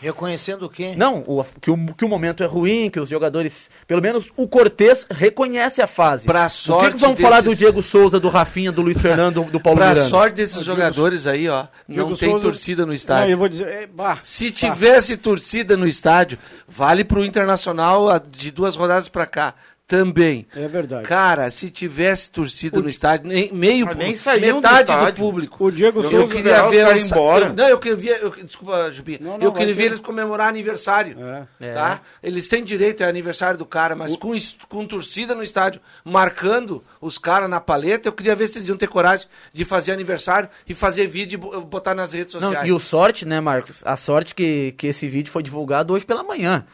Reconhecendo o quê? Não, o- que, o, que o momento é ruim, que os jogadores. Pelo menos o Cortez reconhece a fase. Pra o que, sorte que vamos falar do desses- Diego Souza, do Rafinha, do Luiz Fernando, do Paulo Pra Miranda? sorte desses jogadores aí, ó, não Diego tem Souza- torcida no Não, estádio. eu vou dizer, é, bah, Se tivesse torcida no estádio, vale pro Internacional de duas rodadas pra cá. Também. É verdade. Cara, se tivesse torcida no estádio, nem, meio Mas nem do metade do, estádio. público. O Diego Eu- Eu Souza. queria ver eles- embora. eu- não, eu queria. Eu, desculpa. Não, não, eu queria ver ter. eles comemorar aniversário. É. Tá? Eles têm direito, é aniversário do cara, mas com, is- com torcida no estádio, marcando os caras na paleta, eu queria ver se eles iam ter coragem de fazer aniversário e fazer vídeo e bo- botar nas redes Não, sociais. e o sorte, né, Marcos? A sorte que, que esse vídeo foi divulgado hoje pela manhã.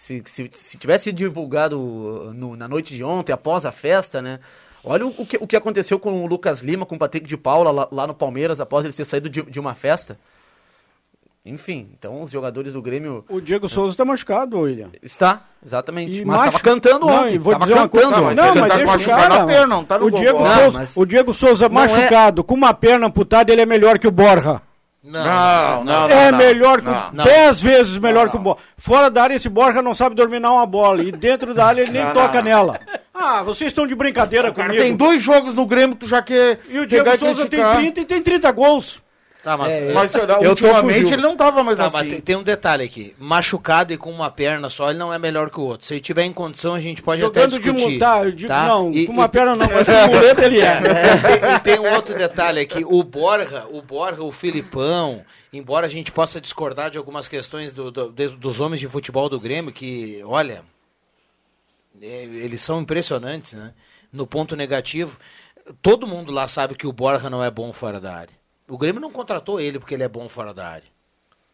Se, se, se tivesse divulgado uh, no- na noite de ontem, após a festa, né? Olha o, o que, o que aconteceu com o Lucas Lima, com o Patrick de Paula lá, lá no Palmeiras, após ele ter saído de, de uma festa. Enfim, então os jogadores do Grêmio. O Diego Souza está machucado, William. Está, exatamente. E mas machu- estava cantando Não, ontem. vou tava dizer cantando coisa-. Não, ele mas tá deixa machucado cara. perna, não tá no o, Diego gogó. Não, Souza, mas- o Diego Souza é- machucado, com uma perna amputada, ele é melhor que o Borja. Não, não, é não, melhor que não, não. dez vezes melhor Não, que o Borja. Fora da área, esse Borja não sabe dominar uma bola. E dentro da área, ele nem Não, toca não. nela. Ah, vocês estão de brincadeira comigo. tem dois jogos no Grêmio, tu já quer E o Diego Souza tem criticar. 30 e tem 30 gols. Tá, mas, É, Mas Eu ultimamente ele não tava mais Tá, assim. mas tem, tem um detalhe aqui. Machucado e com uma perna só, ele não é melhor que o outro. Se ele tiver em condição, a gente pode Jogando até de discutir. multar, eu digo, tá? não, E- com uma e- perna não, mas com muleta ele é. E, e tem um outro detalhe aqui. O Borja, o Borja, o Filipão, embora a gente possa discordar de algumas questões do- do- de- dos homens de futebol do Grêmio, que, olha, é, eles são impressionantes, né? No ponto negativo, todo mundo lá sabe que o Borja não é bom fora da área. O Grêmio não contratou ele porque ele é bom fora da área.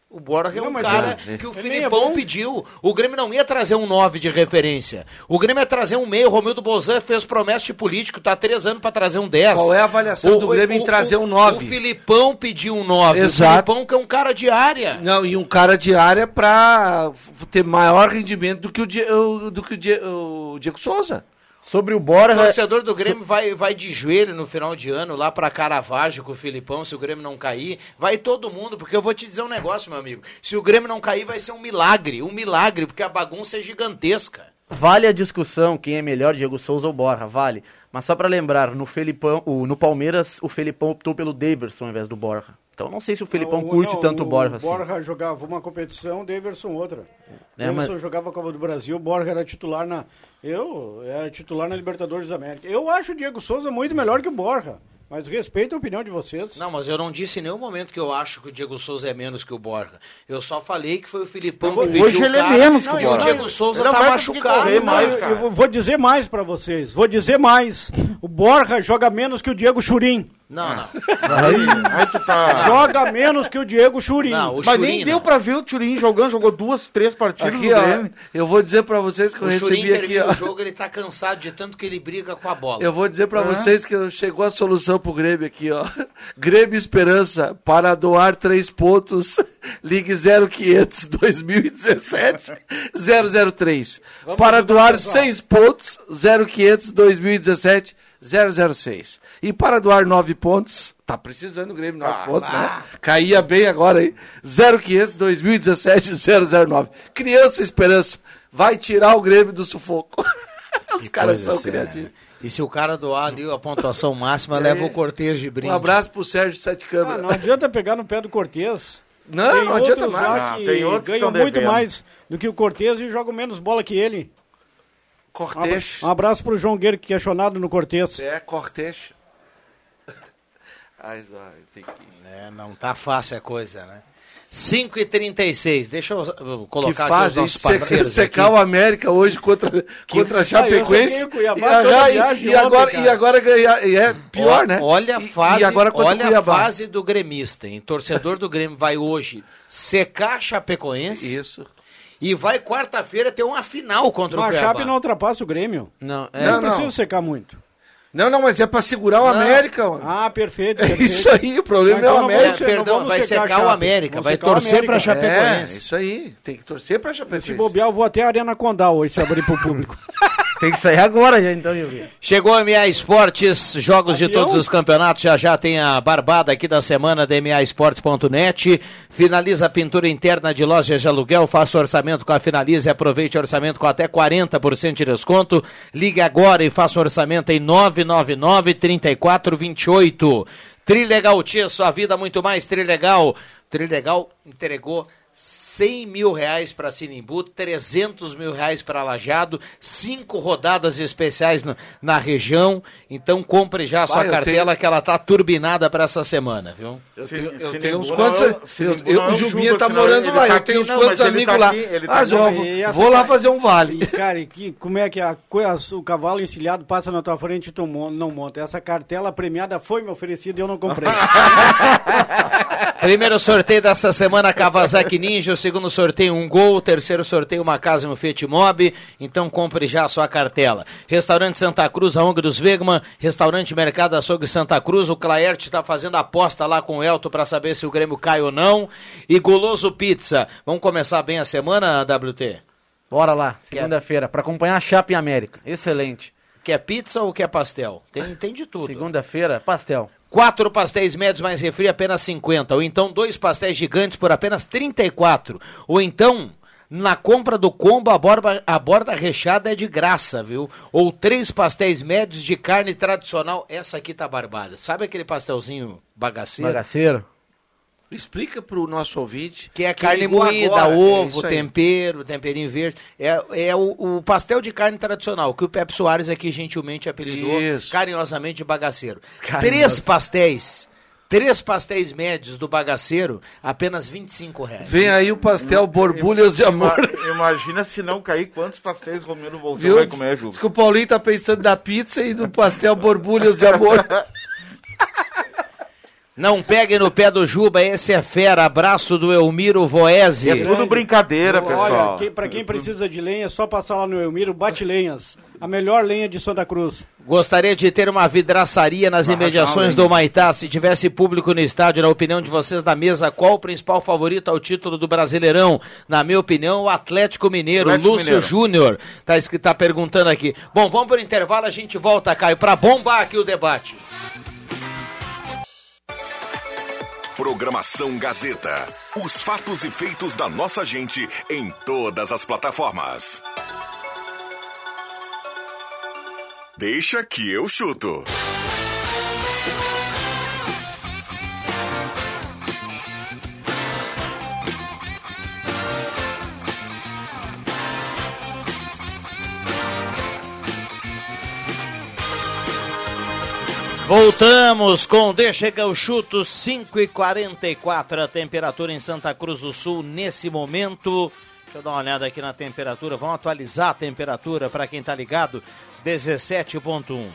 O Borja é um cara é- que o ele é Filipão bom. pediu. O Grêmio não ia trazer um 9 de referência. O Grêmio ia trazer um meio. O Romildo Bozan fez promessa de político, tá há três anos para trazer um 10. Qual é a avaliação do Grêmio em trazer um 9? O Filipão pediu um 9. Exato. O Filipão que é um cara de área. Não, e um cara de área pra f- ter maior rendimento do que o, o- do que o, o Diego Souza. Sobre o O Borja, torcedor do Grêmio vai, vai de joelho no final de ano lá pra Caravaggio com o Filipão, se o Grêmio não cair. Vai todo mundo, porque eu vou te dizer um negócio, meu amigo. Se o Grêmio não cair, vai ser um milagre. Um milagre, porque a bagunça é gigantesca. vale a discussão quem é melhor, Diego Souza ou Borja, vale. Mas só pra lembrar, no, Felipão, o- no Palmeiras, o Felipão optou pelo Daverson ao invés do Borja. Então não sei se o Felipão Não, curte não, tanto o Borja O assim. Borja jogava uma competição, o Daverson outra. O É, Daverson mas- jogava a Copa do Brasil, o Borja era titular na. Eu era titular na Libertadores da América. Eu acho o Diego Souza muito melhor que o Borja. Mas respeito a opinião de vocês. Não, mas eu não disse em nenhum momento que eu acho que o Diego Souza é menos que o Borja. Eu só falei que foi o Filipão Eu vou- que pediu Hoje o ele é cara, menos que o e o Borja. Diego Souza Ele não tá machucado. correr Não, mais, eu- cara. eu vou dizer mais pra vocês. Vou dizer mais. O Borja joga menos que o Diego Churim. Não, não. Aí, aí tu tá... Joga menos que o Diego Churim. Não, o Mas Churin nem deu não. pra ver o Turim jogando, jogou duas, três partidas Aqui, no Grêmio. eu vou dizer pra vocês que eu O Churin recebi aqui, ó. o jogo, ele tá cansado de tanto que ele briga com a bola. Eu vou dizer pra vocês que eu- chegou a solução pro Grêmio aqui, ó. Grêmio Esperança, para doar três pontos, ligue 0500 2017 003. Vamos para doar pessoal. seis pontos, 0500 2017 006. E para doar nove pontos, tá precisando o Grêmio, nove Ah, pontos, né? Caía bem agora aí. 0500 2017 009. Criança Esperança, vai tirar o Grêmio do sufoco. Os caras são séria, criativos. né? E se o cara doar ali a pontuação máxima, leva o cortejo de brinde. Um abraço pro Sérgio Sete Ah, Câmara. não adianta pegar no pé do Cortez. Não, tem não adianta mais. Não, tem outros que ganham muito devendo. mais do que o Cortez e jogam menos bola que ele. Um Cortez. Um abraço pro João Guerreiro, que é chonado no Cortez. É, Cortez. Ai, ai, tem que... É, não tá fácil a coisa, né? 5 e 36 deixa eu uh, Que colocar aqui os parceiros secar aqui. o América hoje contra, contra a Chapecoense. o Cuiabá e, ah, e- viagem e ontem, agora, cara. e agora ganhar. E é pior, Ó, né? Olha a E- fase, E, agora contra o olha a fase do gremista, hein? Torcedor do Grêmio vai hoje secar a Chapecoense Isso. E vai quarta-feira ter uma final contra o Mas a Cuiabá. Chape não ultrapassa o Grêmio. Não, é, Não, Não, precisa não. secar muito. Não, não, mas é pra segurar o América, mano. Ah, perfeito. é perfeito. isso aí, o problema Mas é o então não É, América. ser- perdão, vamos vai secar a secar o. América, Vamos vai secar o torcer pra América. É, Chapecoense. isso aí. Tem que torcer pra Chapecoense. Se bobear, eu vou até a Arena Condal hoje, se abrir pro público. tem que sair agora já então, meu filho. Chegou a MA Esportes, jogos de todos os campeonatos, já já tem a barbada aqui da semana da MAEsportes.net. Finaliza a pintura interna de lojas de aluguel, faça orçamento com a Finalize e aproveite o orçamento com até 40% de desconto. Ligue agora e faça o orçamento em 999 3428. Trilegal Tia, sua vida muito mais Trilegal. Trilegal entregou 100 mil reais para Sinimbu, 300 mil reais para Lajado, cinco rodadas especiais na, na região. Então compre já a sua eu cartela tenho- que ela tá turbinada para essa semana, viu? Eu tenho, eu tenho uns não quantos. é o- eu- eu- não o Jubinha tá senão morando lá. tá eu aqui, tenho uns não, quantos amigos tá lá. aqui, tá Ah. João, Não, e essa vou lá fazer um vale. E, cara, e que, como é que a, o cavalo encilhado passa na tua frente e tu não monta? Essa cartela premiada foi me oferecida e eu não comprei. Primeiro sorteio dessa semana, Kawasaki Ninja. Segundo sorteio, um gol. O terceiro sorteio, uma casa no Fiat Mob. Então compre já a sua cartela. Restaurante Santa Cruz, a ONG dos Wegman. Restaurante Mercado Açougue Santa Cruz. O Claerte está fazendo aposta lá com o Elton para saber se o Grêmio cai ou não. E Goloso Pizza. Vamos começar bem a semana, WT? Bora lá, segunda-feira, pra acompanhar a Chape em América. Excelente. Quer pizza ou quer pastel? Tem, tem de tudo. Segunda-feira, pastel. Quatro pastéis médios mais refri, apenas 50. Ou então dois pastéis gigantes por apenas 34. Ou então, na compra do combo, a borda, a borda recheada é de graça, viu? Ou três pastéis médios de carne tradicional. Essa aqui tá barbada. Sabe aquele pastelzinho bagaceiro? Bagaceiro. Explica pro nosso ouvinte. Que é carne moída, agora, é ovo, aí. tempero, temperinho verde. É, é o, o pastel de carne tradicional, que o Pepe Soares aqui gentilmente apelidou Isso. carinhosamente de bagaceiro. Carinhosa. Três pastéis, três pastéis médios do bagaceiro, apenas 25 reais. Vem aí o pastel borbulhas de amor. Ima- Imagina se não cair quantos pastéis Romero Bolsonaro vai comer, Ju. Diz que o Paulinho tá pensando na pizza e no pastel borbulhas de amor. Não pegue no pé do Juba, esse é fera. Abraço do Elmiro Voese. É tudo brincadeira, Olha, pessoal. quem, pra quem precisa de lenha, é só passar lá no Elmiro, bate lenhas. A melhor lenha de Santa Cruz. Gostaria de ter uma vidraçaria nas Vai imediações do Maitá. Se tivesse público no estádio, na opinião de vocês da mesa, qual o principal favorito ao título do Brasileirão? Na minha opinião, o Atlético Mineiro. Atlético Lúcio Mineiro. Júnior tá, tá perguntando aqui. Bom, vamos para o intervalo, a gente volta, Caio, para bombar aqui o debate. Programação Gazeta. Os fatos e feitos da nossa gente em todas as plataformas. Deixa que eu chuto. Voltamos com Deixa que eu chuto 5 e 44 a temperatura em Santa Cruz do Sul nesse momento. Deixa eu dar uma olhada aqui na temperatura. Vamos atualizar a temperatura para quem tá ligado. 17.1.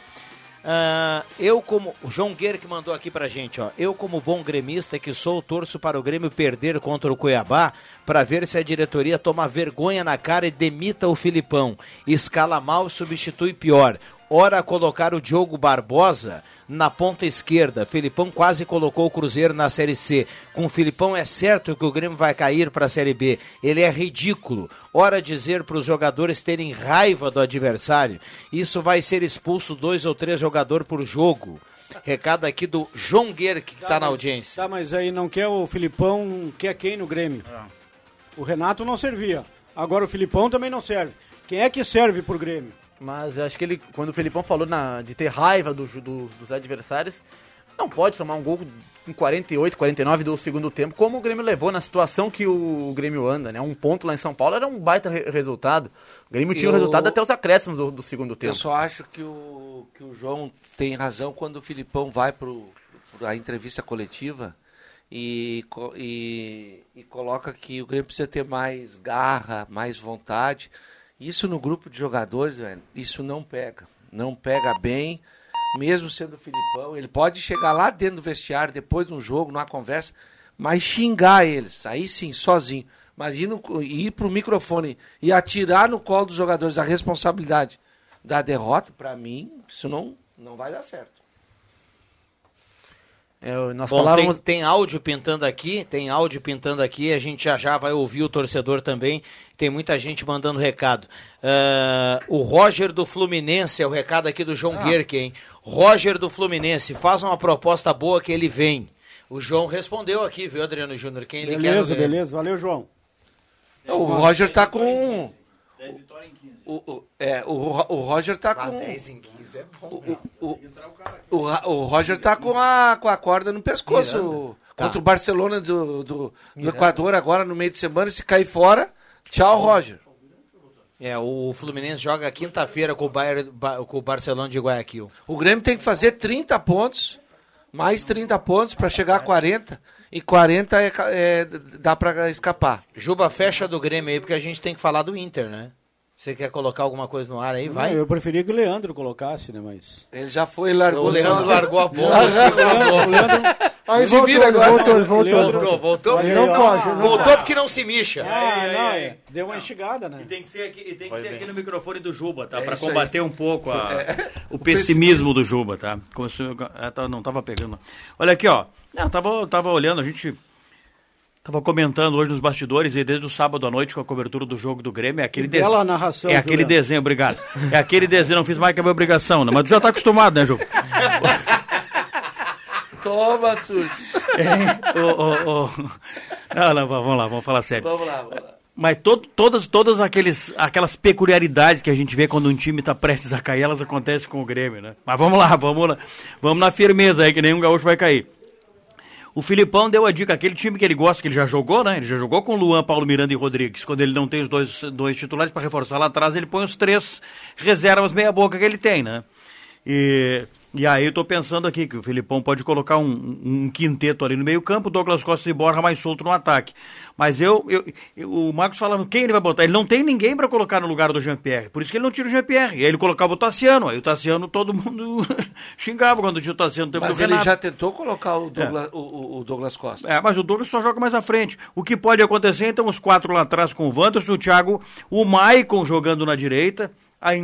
Ah, eu como o João Guerra que mandou aqui pra gente, ó. Eu como bom gremista que sou, torço para o Grêmio perder contra o Cuiabá para ver se a diretoria toma vergonha na cara e demita o Filipão. Escala mal substitui pior. Ora colocar o Diogo Barbosa na ponta esquerda. Filipão quase colocou o Cruzeiro na Série C. Com o Filipão é certo que o Grêmio vai cair para a Série B. Ele é ridículo. Ora dizer para os jogadores terem raiva do adversário. Isso vai ser expulso dois ou três jogadores por jogo. Recado aqui do João Guerra, que está na mas- audiência. Tá, mas aí não quer o Filipão, quer quem no Grêmio? O Renato não servia. Agora o Filipão também não serve. Quem é que serve pro Grêmio? Mas acho que ele, quando o Felipão falou na- de ter raiva do do- dos adversários, não pode tomar um gol em 48, 49 do segundo tempo, como o Grêmio levou na situação que o Grêmio anda, né? Um ponto lá em São Paulo era um baita re- resultado. O Grêmio tinha o Eu- resultado até os acréscimos do, do segundo tempo. Eu só acho que o, que o João tem razão quando o Filipão vai para a entrevista coletiva e, e, e coloca que o Grêmio precisa ter mais garra, mais vontade. Isso no grupo de jogadores, velho, isso não pega. Não pega bem, mesmo sendo o Filipão. Ele pode chegar lá dentro do vestiário, depois de um jogo, numa conversa, mas xingar eles, aí sim, sozinho. Mas ir, no, ir pro microfone e atirar no colo dos jogadores a responsabilidade da derrota, pra mim, isso não, não vai dar certo. É, nós Bom, falávamos. tem, tem áudio pintando aqui, tem áudio pintando aqui, a gente já já vai ouvir o torcedor também, tem muita gente mandando recado. Ah, o Roger do Fluminense, é o recado aqui do João Guerque, hein? Roger do Fluminense, faz uma proposta boa que ele vem. O João respondeu aqui, viu, Adriano Júnior, quem ele quer Beleza, beleza. Valeu, João. O Roger tá com. O, o, é, o, o Roger tá com. 10 em 15 é bom. O, o, o, Ra- o Roger tá com a, com a corda no pescoço. Contra o Barcelona do, do, do Equador agora no meio de semana. Se cair fora, tchau, Roger. É, o Fluminense joga quinta-feira com, o Bayern- Ba- com o Barcelona de Guayaquil. O Grêmio tem que fazer 30 pontos, mais 30 pontos pra chegar a 40. E 40 é, é, dá pra escapar. Juba, fecha do Grêmio aí, porque a gente tem que falar do Inter, né? Você quer colocar alguma coisa no ar aí? Vai. Eu preferia que o Leandro colocasse, né? Mas. Ele já foi, largou. O Leandro só- largou a bomba. O Leandro. Aí Se voltou, vira ele agora. voltou, ele voltou. Leandro- Voltou, voltou. Não foge, Voltou porque não se mixa. Ah, não, é. Deu uma instigada, né? E tem que ser aqui, e tem que ser aqui no microfone do Juba, tá? É Pra combater um pouco a- o pessimismo do Juba, tá? Ah, tá, não tava pegando. Olha aqui, ó. Não, tava, tava olhando, a gente tava comentando hoje nos bastidores e desde o sábado à noite com a cobertura do jogo do Grêmio, é aquele bela desenho. narração, É aquele Léo? desenho, obrigado. É aquele desenho, não fiz mais que a minha obrigação, né? Mas tu já tá acostumado, né, Juba? Toma, sujo. É, ô, ô, ô. Não, não, vamos lá, vamos falar sério. Vamos lá, vamos lá. Mas todo, todas, todas aqueles, aquelas peculiaridades que a gente vê quando um time está prestes a cair, elas acontecem com o Grêmio, né? Mas vamos lá, vamos lá. Vamos na firmeza aí, que nenhum gaúcho vai cair. O Filipão deu a dica, aquele time que ele gosta, que ele já jogou, né? Ele já jogou com Luan, Paulo Miranda e Rodrigues. Quando ele não tem os dois, dois titulares para reforçar lá atrás, ele põe os três reservas meia boca que ele tem, né? E, e aí eu tô pensando aqui que o Filipão pode colocar um, um quinteto ali no meio campo, Douglas Costa e Borja mais solto no ataque. Mas eu, eu, eu- o Marcos falando quem ele vai botar, ele não tem ninguém para colocar no lugar do Jean-Pierre, por isso que ele não tira o Jean-Pierre. E aí ele colocava o Tassiano, aí o Tassiano todo mundo xingava quando tinha o Tassiano Mas ele Renato. já tentou colocar o Douglas, o- o, o Douglas Costa. É, mas o Douglas só joga mais à frente. O que pode acontecer, então, os quatro lá atrás com o Wanderson, o Thiago, o Maicon jogando na direita,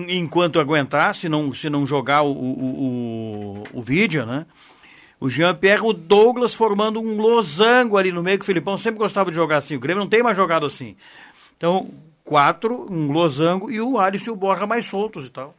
enquanto aguentar, se não, se não jogar o, o, o, o Vidia, né? O Jean-Pierre, o Douglas formando um losango ali no meio, que o Filipão sempre gostava de jogar assim. O Grêmio não tem mais jogado assim. Então, quatro, um losango e o Alisson e o Borja mais soltos e tal.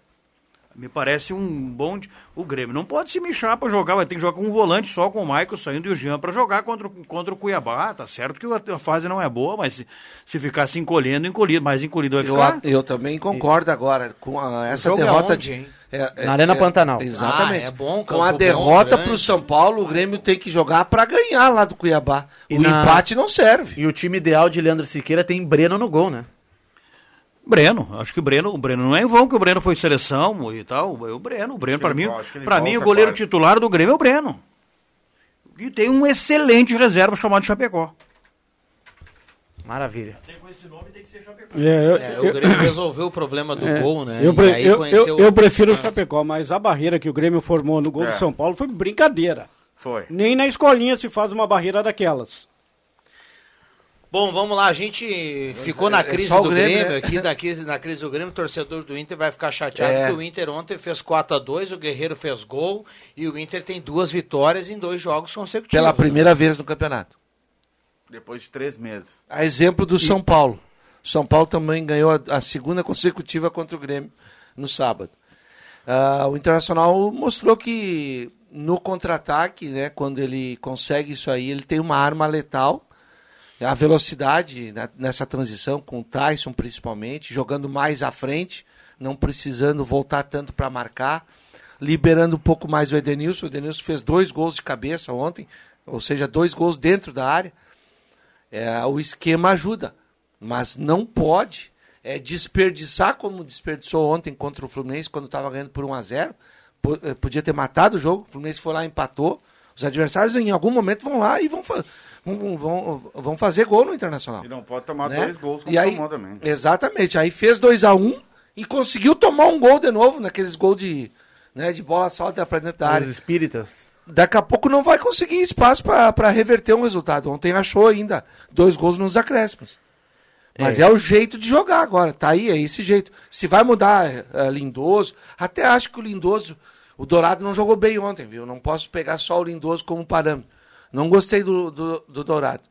Me parece um bom. O Grêmio não pode se mexer para jogar, vai ter que jogar com um volante só, com o Michael saindo e o Jean para jogar contra, o- contra o Cuiabá. Tá certo que a, fase não é boa, mas se, se ficar se encolhendo, encolhido, mais encolhido vai Eu, ficar. eu também concordo agora com a- essa é derrota onde, de hein? é- é- Na Arena é- Pantanal. Exatamente. Ah, é bom, com a derrota para o. São Paulo, o Grêmio tem que jogar para ganhar lá do Cuiabá. E o na- empate não serve. E o time ideal de Leandro Siqueira tem Breno no gol, né? Breno, acho que o Breno, o Breno não é em vão que o Breno foi seleção e tal. É o Breno, o Breno, que para mim, que para mim o goleiro quase. titular do Grêmio é o Breno. E tem um excelente reserva chamado Chapecó. Maravilha. É, eu, É, o eu- Grêmio resolveu o problema do é, gol, né? Eu, E eu- eu- eu prefiro o Chapecó, mas a barreira que o Grêmio formou no gol É. do São Paulo foi brincadeira. Foi. Nem na escolinha se faz uma barreira daquelas. Bom, vamos lá, a gente ficou na é crise o do Grêmio, Grêmio, né? aqui, na crise, na crise do Grêmio, o torcedor do Inter vai ficar chateado É. porque o Inter ontem fez 4 a 2 o Guerreiro fez gol e o Inter tem duas vitórias em dois jogos consecutivos. Pela né? primeira vez no campeonato. Depois de três meses. A exemplo do São Paulo. O São Paulo também ganhou a, a segunda consecutiva contra o Grêmio no sábado. Ah, o Internacional mostrou que no contra-ataque, né, quando ele consegue isso aí, ele tem uma arma letal. A velocidade nessa transição, com o Tyson principalmente, jogando mais à frente, não precisando voltar tanto para marcar, liberando um pouco mais o Edenilson. O Edenilson fez dois gols de cabeça ontem, ou seja, dois gols dentro da área. É, o esquema ajuda, mas não pode é, desperdiçar como desperdiçou ontem contra o Fluminense quando estava ganhando por 1 a 0 Po- eh, Podia ter matado o jogo, o Fluminense foi lá e empatou. Os adversários em algum momento vão lá e vão, vão, vão, vão fazer gol no Internacional. E não pode tomar né? dois gols como e aí, tomou também. Exatamente, aí fez 2 a 1 um, e conseguiu tomar um gol de novo, naqueles gols de, né, de bola salta para dentro da Os área espíritas. daqui a pouco não vai conseguir espaço para reverter um resultado. Ontem achou ainda dois gols nos acréscimos. Mas é. É. o jeito de jogar agora. Tá aí, é esse jeito. Se vai mudar é, Lindoso, até acho que o Lindoso, o Dourado não jogou bem ontem, viu? Não posso pegar só o Lindoso como parâmetro. Não gostei do, do, do Dourado.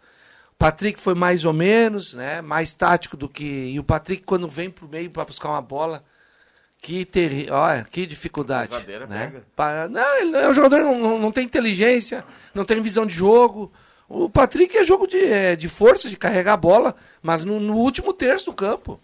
Patrick foi mais ou menos, né? Mais tático do que. E o Patrick, quando vem pro meio para buscar uma bola, que terrível. Olha, que dificuldade. Né? pega. Não, ele é um jogador, não, não, não tem inteligência, não tem visão de jogo. O Patrick é jogo de, é, de força, de carregar a bola, mas no, no último terço do campo.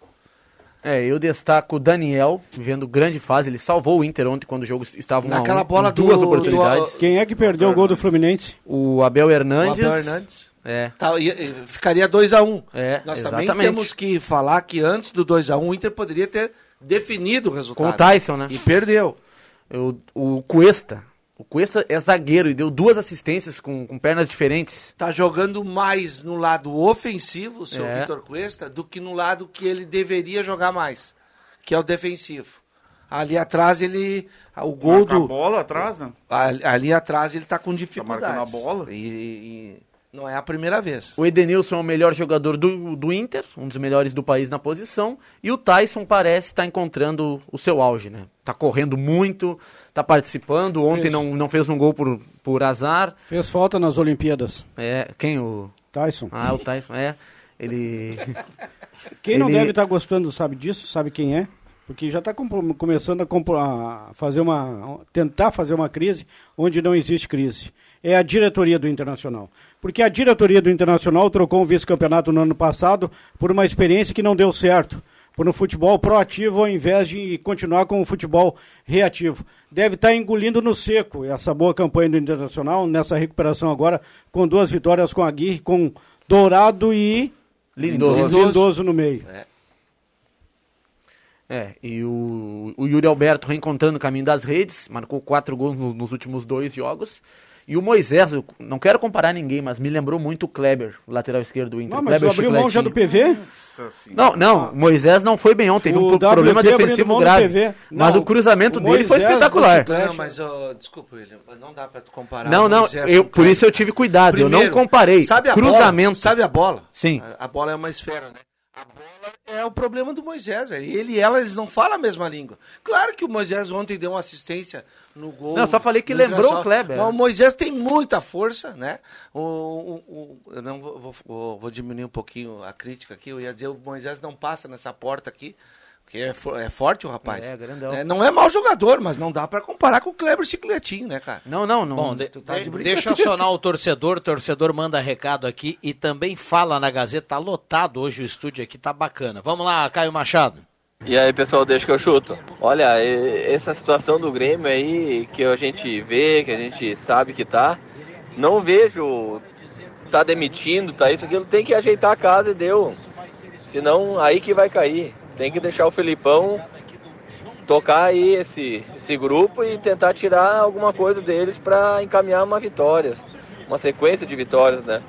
É, eu destaco o Daniel, vivendo grande fase. Ele salvou o Inter ontem quando o jogo estava 1 a 1, Naquela bola duas do- oportunidades. Quem é que perdeu o gol do Fluminense? O Abel Hernandes. O Abel Hernandes. É. Tá, e- e ficaria 2x1. Um. É, Nós exatamente. também temos que falar que antes do 2x1 um, o Inter poderia ter definido o resultado. Com o Tyson, né? E perdeu. O, o Cuesta. O Cuesta é zagueiro e deu duas assistências com, com pernas diferentes. Tá jogando mais no lado ofensivo, o seu É. Vitor Cuesta, do que no lado que ele deveria jogar mais, que é o defensivo. Ali atrás ele. O gol Marca a do. bola atrás, né? Ali, ali atrás ele tá com dificuldade. marcando a bola. E, e não é a primeira vez. O Edenilson é o melhor jogador do, do Inter, um dos melhores do país na posição. E o Tyson parece estar encontrando o seu auge, né? Tá correndo muito, tá participando. Ontem Fez. não, não fez um gol por, por azar. Fez falta nas Olimpíadas. É, quem? O. Tyson. Ah, o Tyson, é. Ele. Quem não Ele- deve estar gostando, sabe disso? Sabe quem é? Porque já está começando a, a fazer uma. tentar fazer uma crise onde não existe crise. é a diretoria do Internacional. Porque a diretoria do Internacional trocou um vice-campeonato no ano passado por uma experiência que não deu certo. Por um futebol proativo ao invés de continuar com o futebol reativo. Deve estar engolindo no seco essa boa campanha do Internacional, nessa recuperação agora, com duas vitórias com a Aguirre, com Dourado e Lindoso. Lindoso no meio. É, e o, o Yuri Alberto reencontrando o caminho das redes, marcou quatro gols no- nos últimos dois jogos. E o Moisés, eu não quero comparar ninguém, mas me lembrou muito o Kleber, o lateral esquerdo do Inter. Não, mas Kleber abriu mão já do. PV? Não, não, Moisés não foi bem ontem, teve um problema WT defensivo grave. PV. Mas Não, o cruzamento o dele foi Moisés espetacular. Não, mas desculpa, William, não dá pra tu comparar. Não, não, eu, por isso eu tive cuidado, eu não Primeiro, comparei. Sabe a cruzamento. Bola? Sabe a bola? Sim. A, a bola é uma esfera, né? A bola é o problema do Moisés, velho. Ele e ela, eles não falam a mesma língua. Claro que o Moisés ontem deu uma assistência no gol. Não, eu só falei que do lembrou o Kleber. Mas o Moisés tem muita força, né? O, o- o- eu não vou, vou- vou- diminuir um pouquinho a crítica aqui. Eu ia dizer, o Moisés não passa nessa porta aqui. Porque é, é forte o rapaz. É, grandão. É, não é mau jogador, mas não dá pra comparar com o Kleber Chicletinho, né, cara? Não, não, não. Bom, de- tu tá de- deixa acionar o torcedor, o torcedor manda recado aqui e também fala na Gazeta, tá lotado hoje o estúdio aqui, tá bacana. Vamos lá, Caio Machado. E aí, pessoal, deixa que eu chuto. Olha, essa situação do Grêmio aí, que a gente vê, que a gente sabe que tá, não vejo tá demitindo, tá isso, aquilo, tem que ajeitar a casa e deu. Senão, aí que vai cair. Tem que deixar o Felipão tocar aí esse, esse grupo e tentar tirar alguma coisa deles para encaminhar uma vitória, uma sequência de vitórias, né?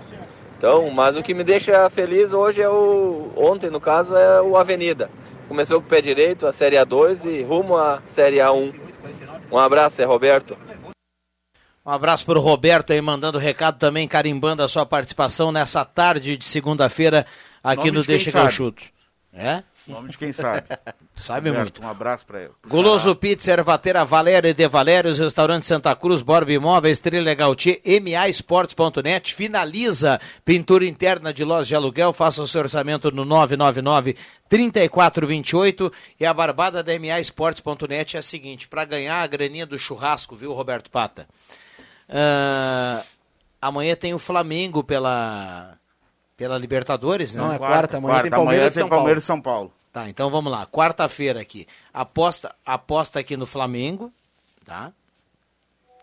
Então, mas o que me deixa feliz hoje é o. Ontem, no caso, é o Avenida. Começou com o pé direito, a Série A2 e rumo à Série A1. Um abraço, é Roberto. Um abraço para o Roberto aí, mandando recado também, carimbando a sua participação nessa tarde de segunda-feira aqui Nome no de Deixa que eu chuto. É? Nome de quem sabe. Sabe Roberto, muito. Um abraço pra ele. Goloso Pizza, Ervatera Valéria e De Valérios, Restaurante Santa Cruz, Borba Imóveis, Trilha Gautier, MAEsportes.net, finaliza pintura interna de lojas de aluguel, faça o seu orçamento no 999-3428 e a barbada da MAEsportes.net é a seguinte, para ganhar a graninha do churrasco, viu Roberto Pata? Ah, amanhã tem o Flamengo pela, pela Libertadores, né? Não, é quarta, amanhã tem Palmeiras amanhã e São tem Palmeiras e São Paulo. Tá, então vamos lá. Quarta-feira aqui. Aposta, aposta aqui no Flamengo, tá?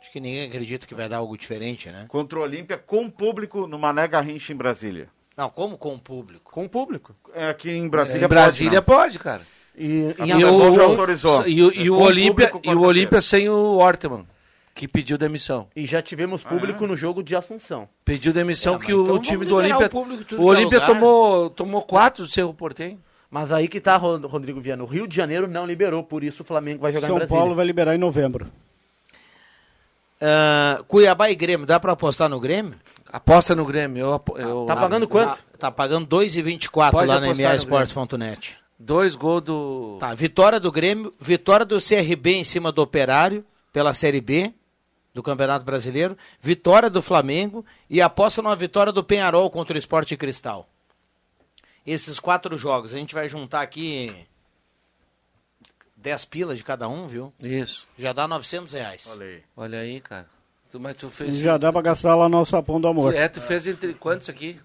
Acho que ninguém acredita que vai dar algo diferente, né? Contra o Olímpia com público no Mané Garrincha em Brasília. Não, como com o público? Com o público. É, aqui em Brasília em Brasília pode, pode, cara. E, Comebol o- já autorizou. E, o- e É o com Olímpia, e o. Olímpia sem o Orteman, que pediu demissão. E já tivemos público no jogo de Assunção. Pediu demissão É, que o, então o time do Olímpia. o é Olímpia tomou, tomou quatro do Cerro Portenho. Mas aí que tá, Ro- Rodrigo Viana. O Rio de Janeiro não liberou, por isso o Flamengo vai jogar em São Brasília. Paulo vai liberar em novembro. Ah, Cuiabá e Grêmio, dá pra apostar no Grêmio? Aposta no Grêmio. Eu, eu- Tá pagando quanto? Tá, tá pagando 2,24 Pode lá na MAEsportes.net. Dois gols do. Tá, vitória do Grêmio, vitória do CRB em cima do Operário pela Série B do Campeonato Brasileiro, vitória do Flamengo e aposta numa vitória do Penharol contra o Esporte Cristal. Esses quatro jogos, a gente vai juntar aqui 10 pilas de cada um, viu? Isso. Já dá 900 reais. Olha aí. Olha aí, cara. Tu, mas tu fez. Já dá pra gastar lá no sapão do amor. É, tu fez entre quantos aqui?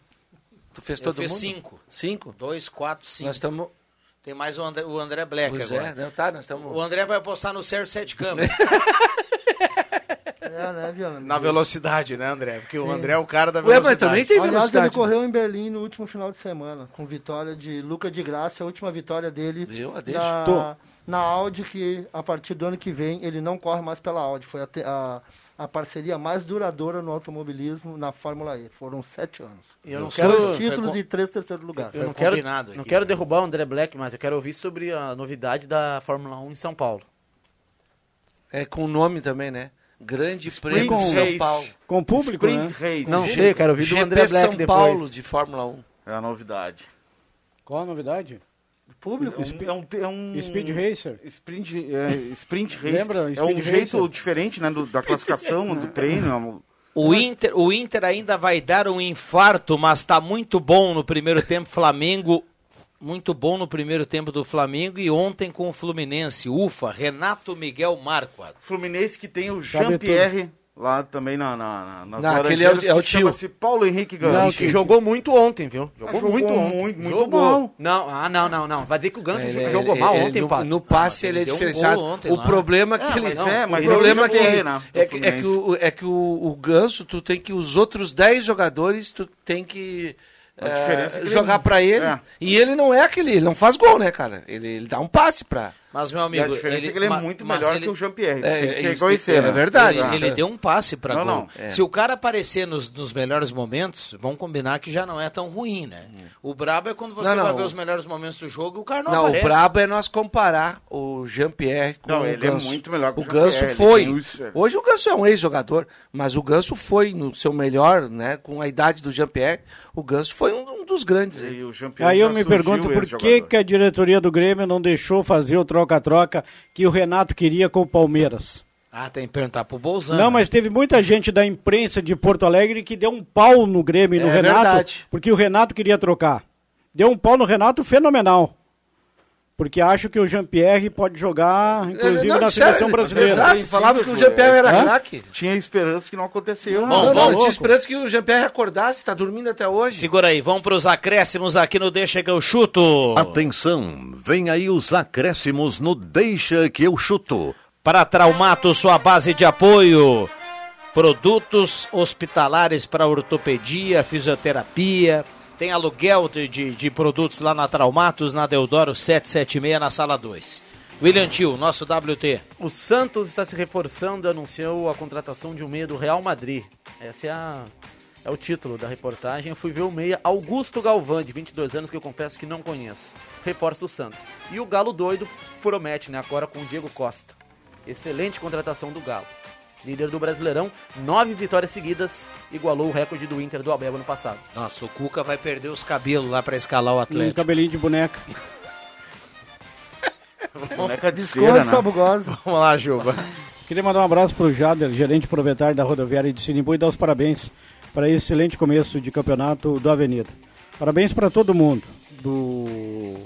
Tu fez Eu todo fiz mundo? cinco. Cinco? 2, 4, 5. Nós estamos. Tem mais o André, o André Black Pois agora. é, não, tá, nós estamos. O André vai apostar no Sérgio Sete Câmara. É, né, Viana? Na velocidade, né, André? Porque o Sim. André é o cara da Ué, velocidade. mas também tem Aliás, velocidade. ele correu em Berlim no último final de semana, com vitória de Luca de Graça, a última vitória dele Viu? Ah, deixa. Tô. na, na Audi, que a partir do ano que vem ele não corre mais pela Audi. Foi a, a, a parceria mais duradoura no automobilismo na Fórmula E. Foram sete anos. E eu não Dois quero, títulos foi e três terceiros lugares. eu não quero, combinado não aqui, quero né? derrubar o André Black, mas eu quero ouvir sobre a novidade da Fórmula 1 em São Paulo. É com o nome também, né? Grande Sprint Prêmio São Race. Paulo. Com público, Sprint né? Race. Não sei, quero ouvir do GP André Black São depois. Paulo de Fórmula 1. É a novidade. Qual a novidade? Público? É um, é um- Speed Racer. Sprint, é, sprint race. Lembra? é um jeito Racer? diferente né, do- da classificação, do treino. é um- O Inter, o Inter ainda vai dar um infarto, mas está muito bom no primeiro tempo. Flamengo, muito bom no primeiro tempo do Flamengo e ontem com o Fluminense. Ufa, Renato Miguel Marquardt. Fluminense que tem o Jean-Pierre lá também na, na, na, nas Não, aquele é o- é o tio. chama-se Paulo Henrique Não, Ganso. que jogou muito ontem, viu? Jogou, Ah, jogou muito ontem. muito, muito jogou. mal. Não, ah, não, não, não. Vai dizer que o Ganso Ele- jogou ele- mal ele- ontem, no, Pato. no passe Ah, ele é um diferenciado. gol ontem o problema é que É, ele. mas é, mas o problema é que, não né, do é, que, é que o, é que o, o Ganso, tu tem que os outros 10 jogadores, tu tem que. É ele jogar pra ele. é. E ele não é aquele, ele não faz gol, né, cara? Ele, ele dá um passe pra. Mas, meu E amigo. a diferença é que ele é muito melhor ele- que o Jean-Pierre. É, tem que é reconhecer, é né? verdade. Ele, ele deu um passe pra Não, gol. não. É. Se o cara aparecer nos, nos melhores momentos, vamos combinar que já não é tão ruim, né? O brabo é quando você Não, não, vai ver o- os melhores momentos do jogo e o cara não, Não, aparece. o brabo é nós comparar o Jean-Pierre com Não, o ele é Ganso. muito melhor que o o Ganso foi. ele Hoje o Ganso é um ex-jogador, mas o Ganso foi no seu melhor, né? Com a idade do Jean-Pierre, o Ganso foi um, um dos grandes. E Aí eu me pergunto por que, que a diretoria do Grêmio não deixou fazer o troca-troca que o Renato queria com o Palmeiras. Ah, tem que perguntar pro Bolzano. Não, mas teve muita gente da imprensa de Porto Alegre que deu um pau no Grêmio e no É Renato, verdade. porque o Renato queria trocar. Deu um pau no Renato fenomenal. Porque acho que o Jean-Pierre pode jogar, inclusive, Não, na seleção brasileira. Exato, falava que o Jean-Pierre era Hã? craque. Tinha esperança que não aconteceu. Bom, Não, não, vamos- eu tinha esperança que o Jean-Pierre acordasse, tá dormindo até hoje. Segura aí, vamos pros acréscimos aqui no Deixa que eu chuto. Atenção, vem aí os acréscimos no Deixa que eu chuto. Para Traumato, sua base de apoio. Produtos hospitalares para ortopedia, fisioterapia. Tem aluguel de, de, de produtos lá na Traumatos, na Deodoro 776, na sala 2. William Tio, nosso WT. O Santos está se reforçando anunciou a contratação de um meia do Real Madrid. Esse é, a- é o título da reportagem. Eu fui ver o meia Augusto Galvão, de 22 anos, que eu confesso que não conheço. Reforça o Santos. E o Galo doido promete, né? Agora com o Diego Costa. Excelente contratação do Galo. Líder do Brasileirão, nove vitórias seguidas, igualou o recorde do Inter do Abel no passado. Nossa, o Cuca vai perder os cabelos lá para escalar o Um Atlético. cabelinho de boneca. Boneca de cera, né? sabugosa. Vamos lá, Juba. Queria mandar um abraço para o Jader, gerente proprietário da rodoviária de Sinimbu, e dar os parabéns para esse excelente começo de campeonato do Avenida. Parabéns para todo mundo, do,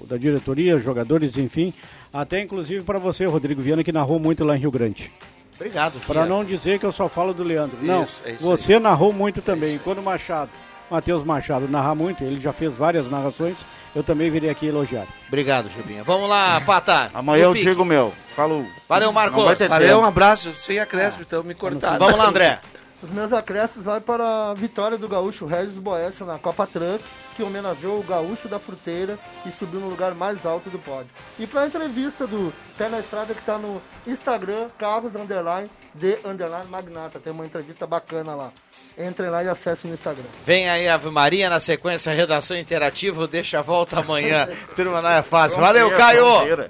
da diretoria, jogadores, enfim, até inclusive para você, Rodrigo Viana, que narrou muito lá em Rio Grande. Obrigado, Para não dizer que eu só falo do Leandro. não, Isso, é isso você narrou muito também. Quando o Machado, Matheus Machado, narrar muito, ele já fez várias narrações, eu também virei aqui elogiar. Obrigado, Jubinha. Vamos lá, Pata. Amanhã eu digo meu. Falou. Valeu, Marcos. Não Valeu, um abraço, sem acréscimo, então me cortaram. Vamos lá, André. Os meus acréscimos vai para a vitória do gaúcho Regis Boessa na Copa Truck, que homenageou o gaúcho da fruteira e subiu no lugar mais alto do pódio. E para a entrevista do Pé na Estrada que está no Instagram, Carros Underline, de Underline Magnata. Tem uma entrevista bacana lá. Entrem lá e acessem no Instagram. Vem aí Ave Maria na sequência, redação interativa, deixa a volta amanhã. Turma, não é fácil. Valeu, Caio!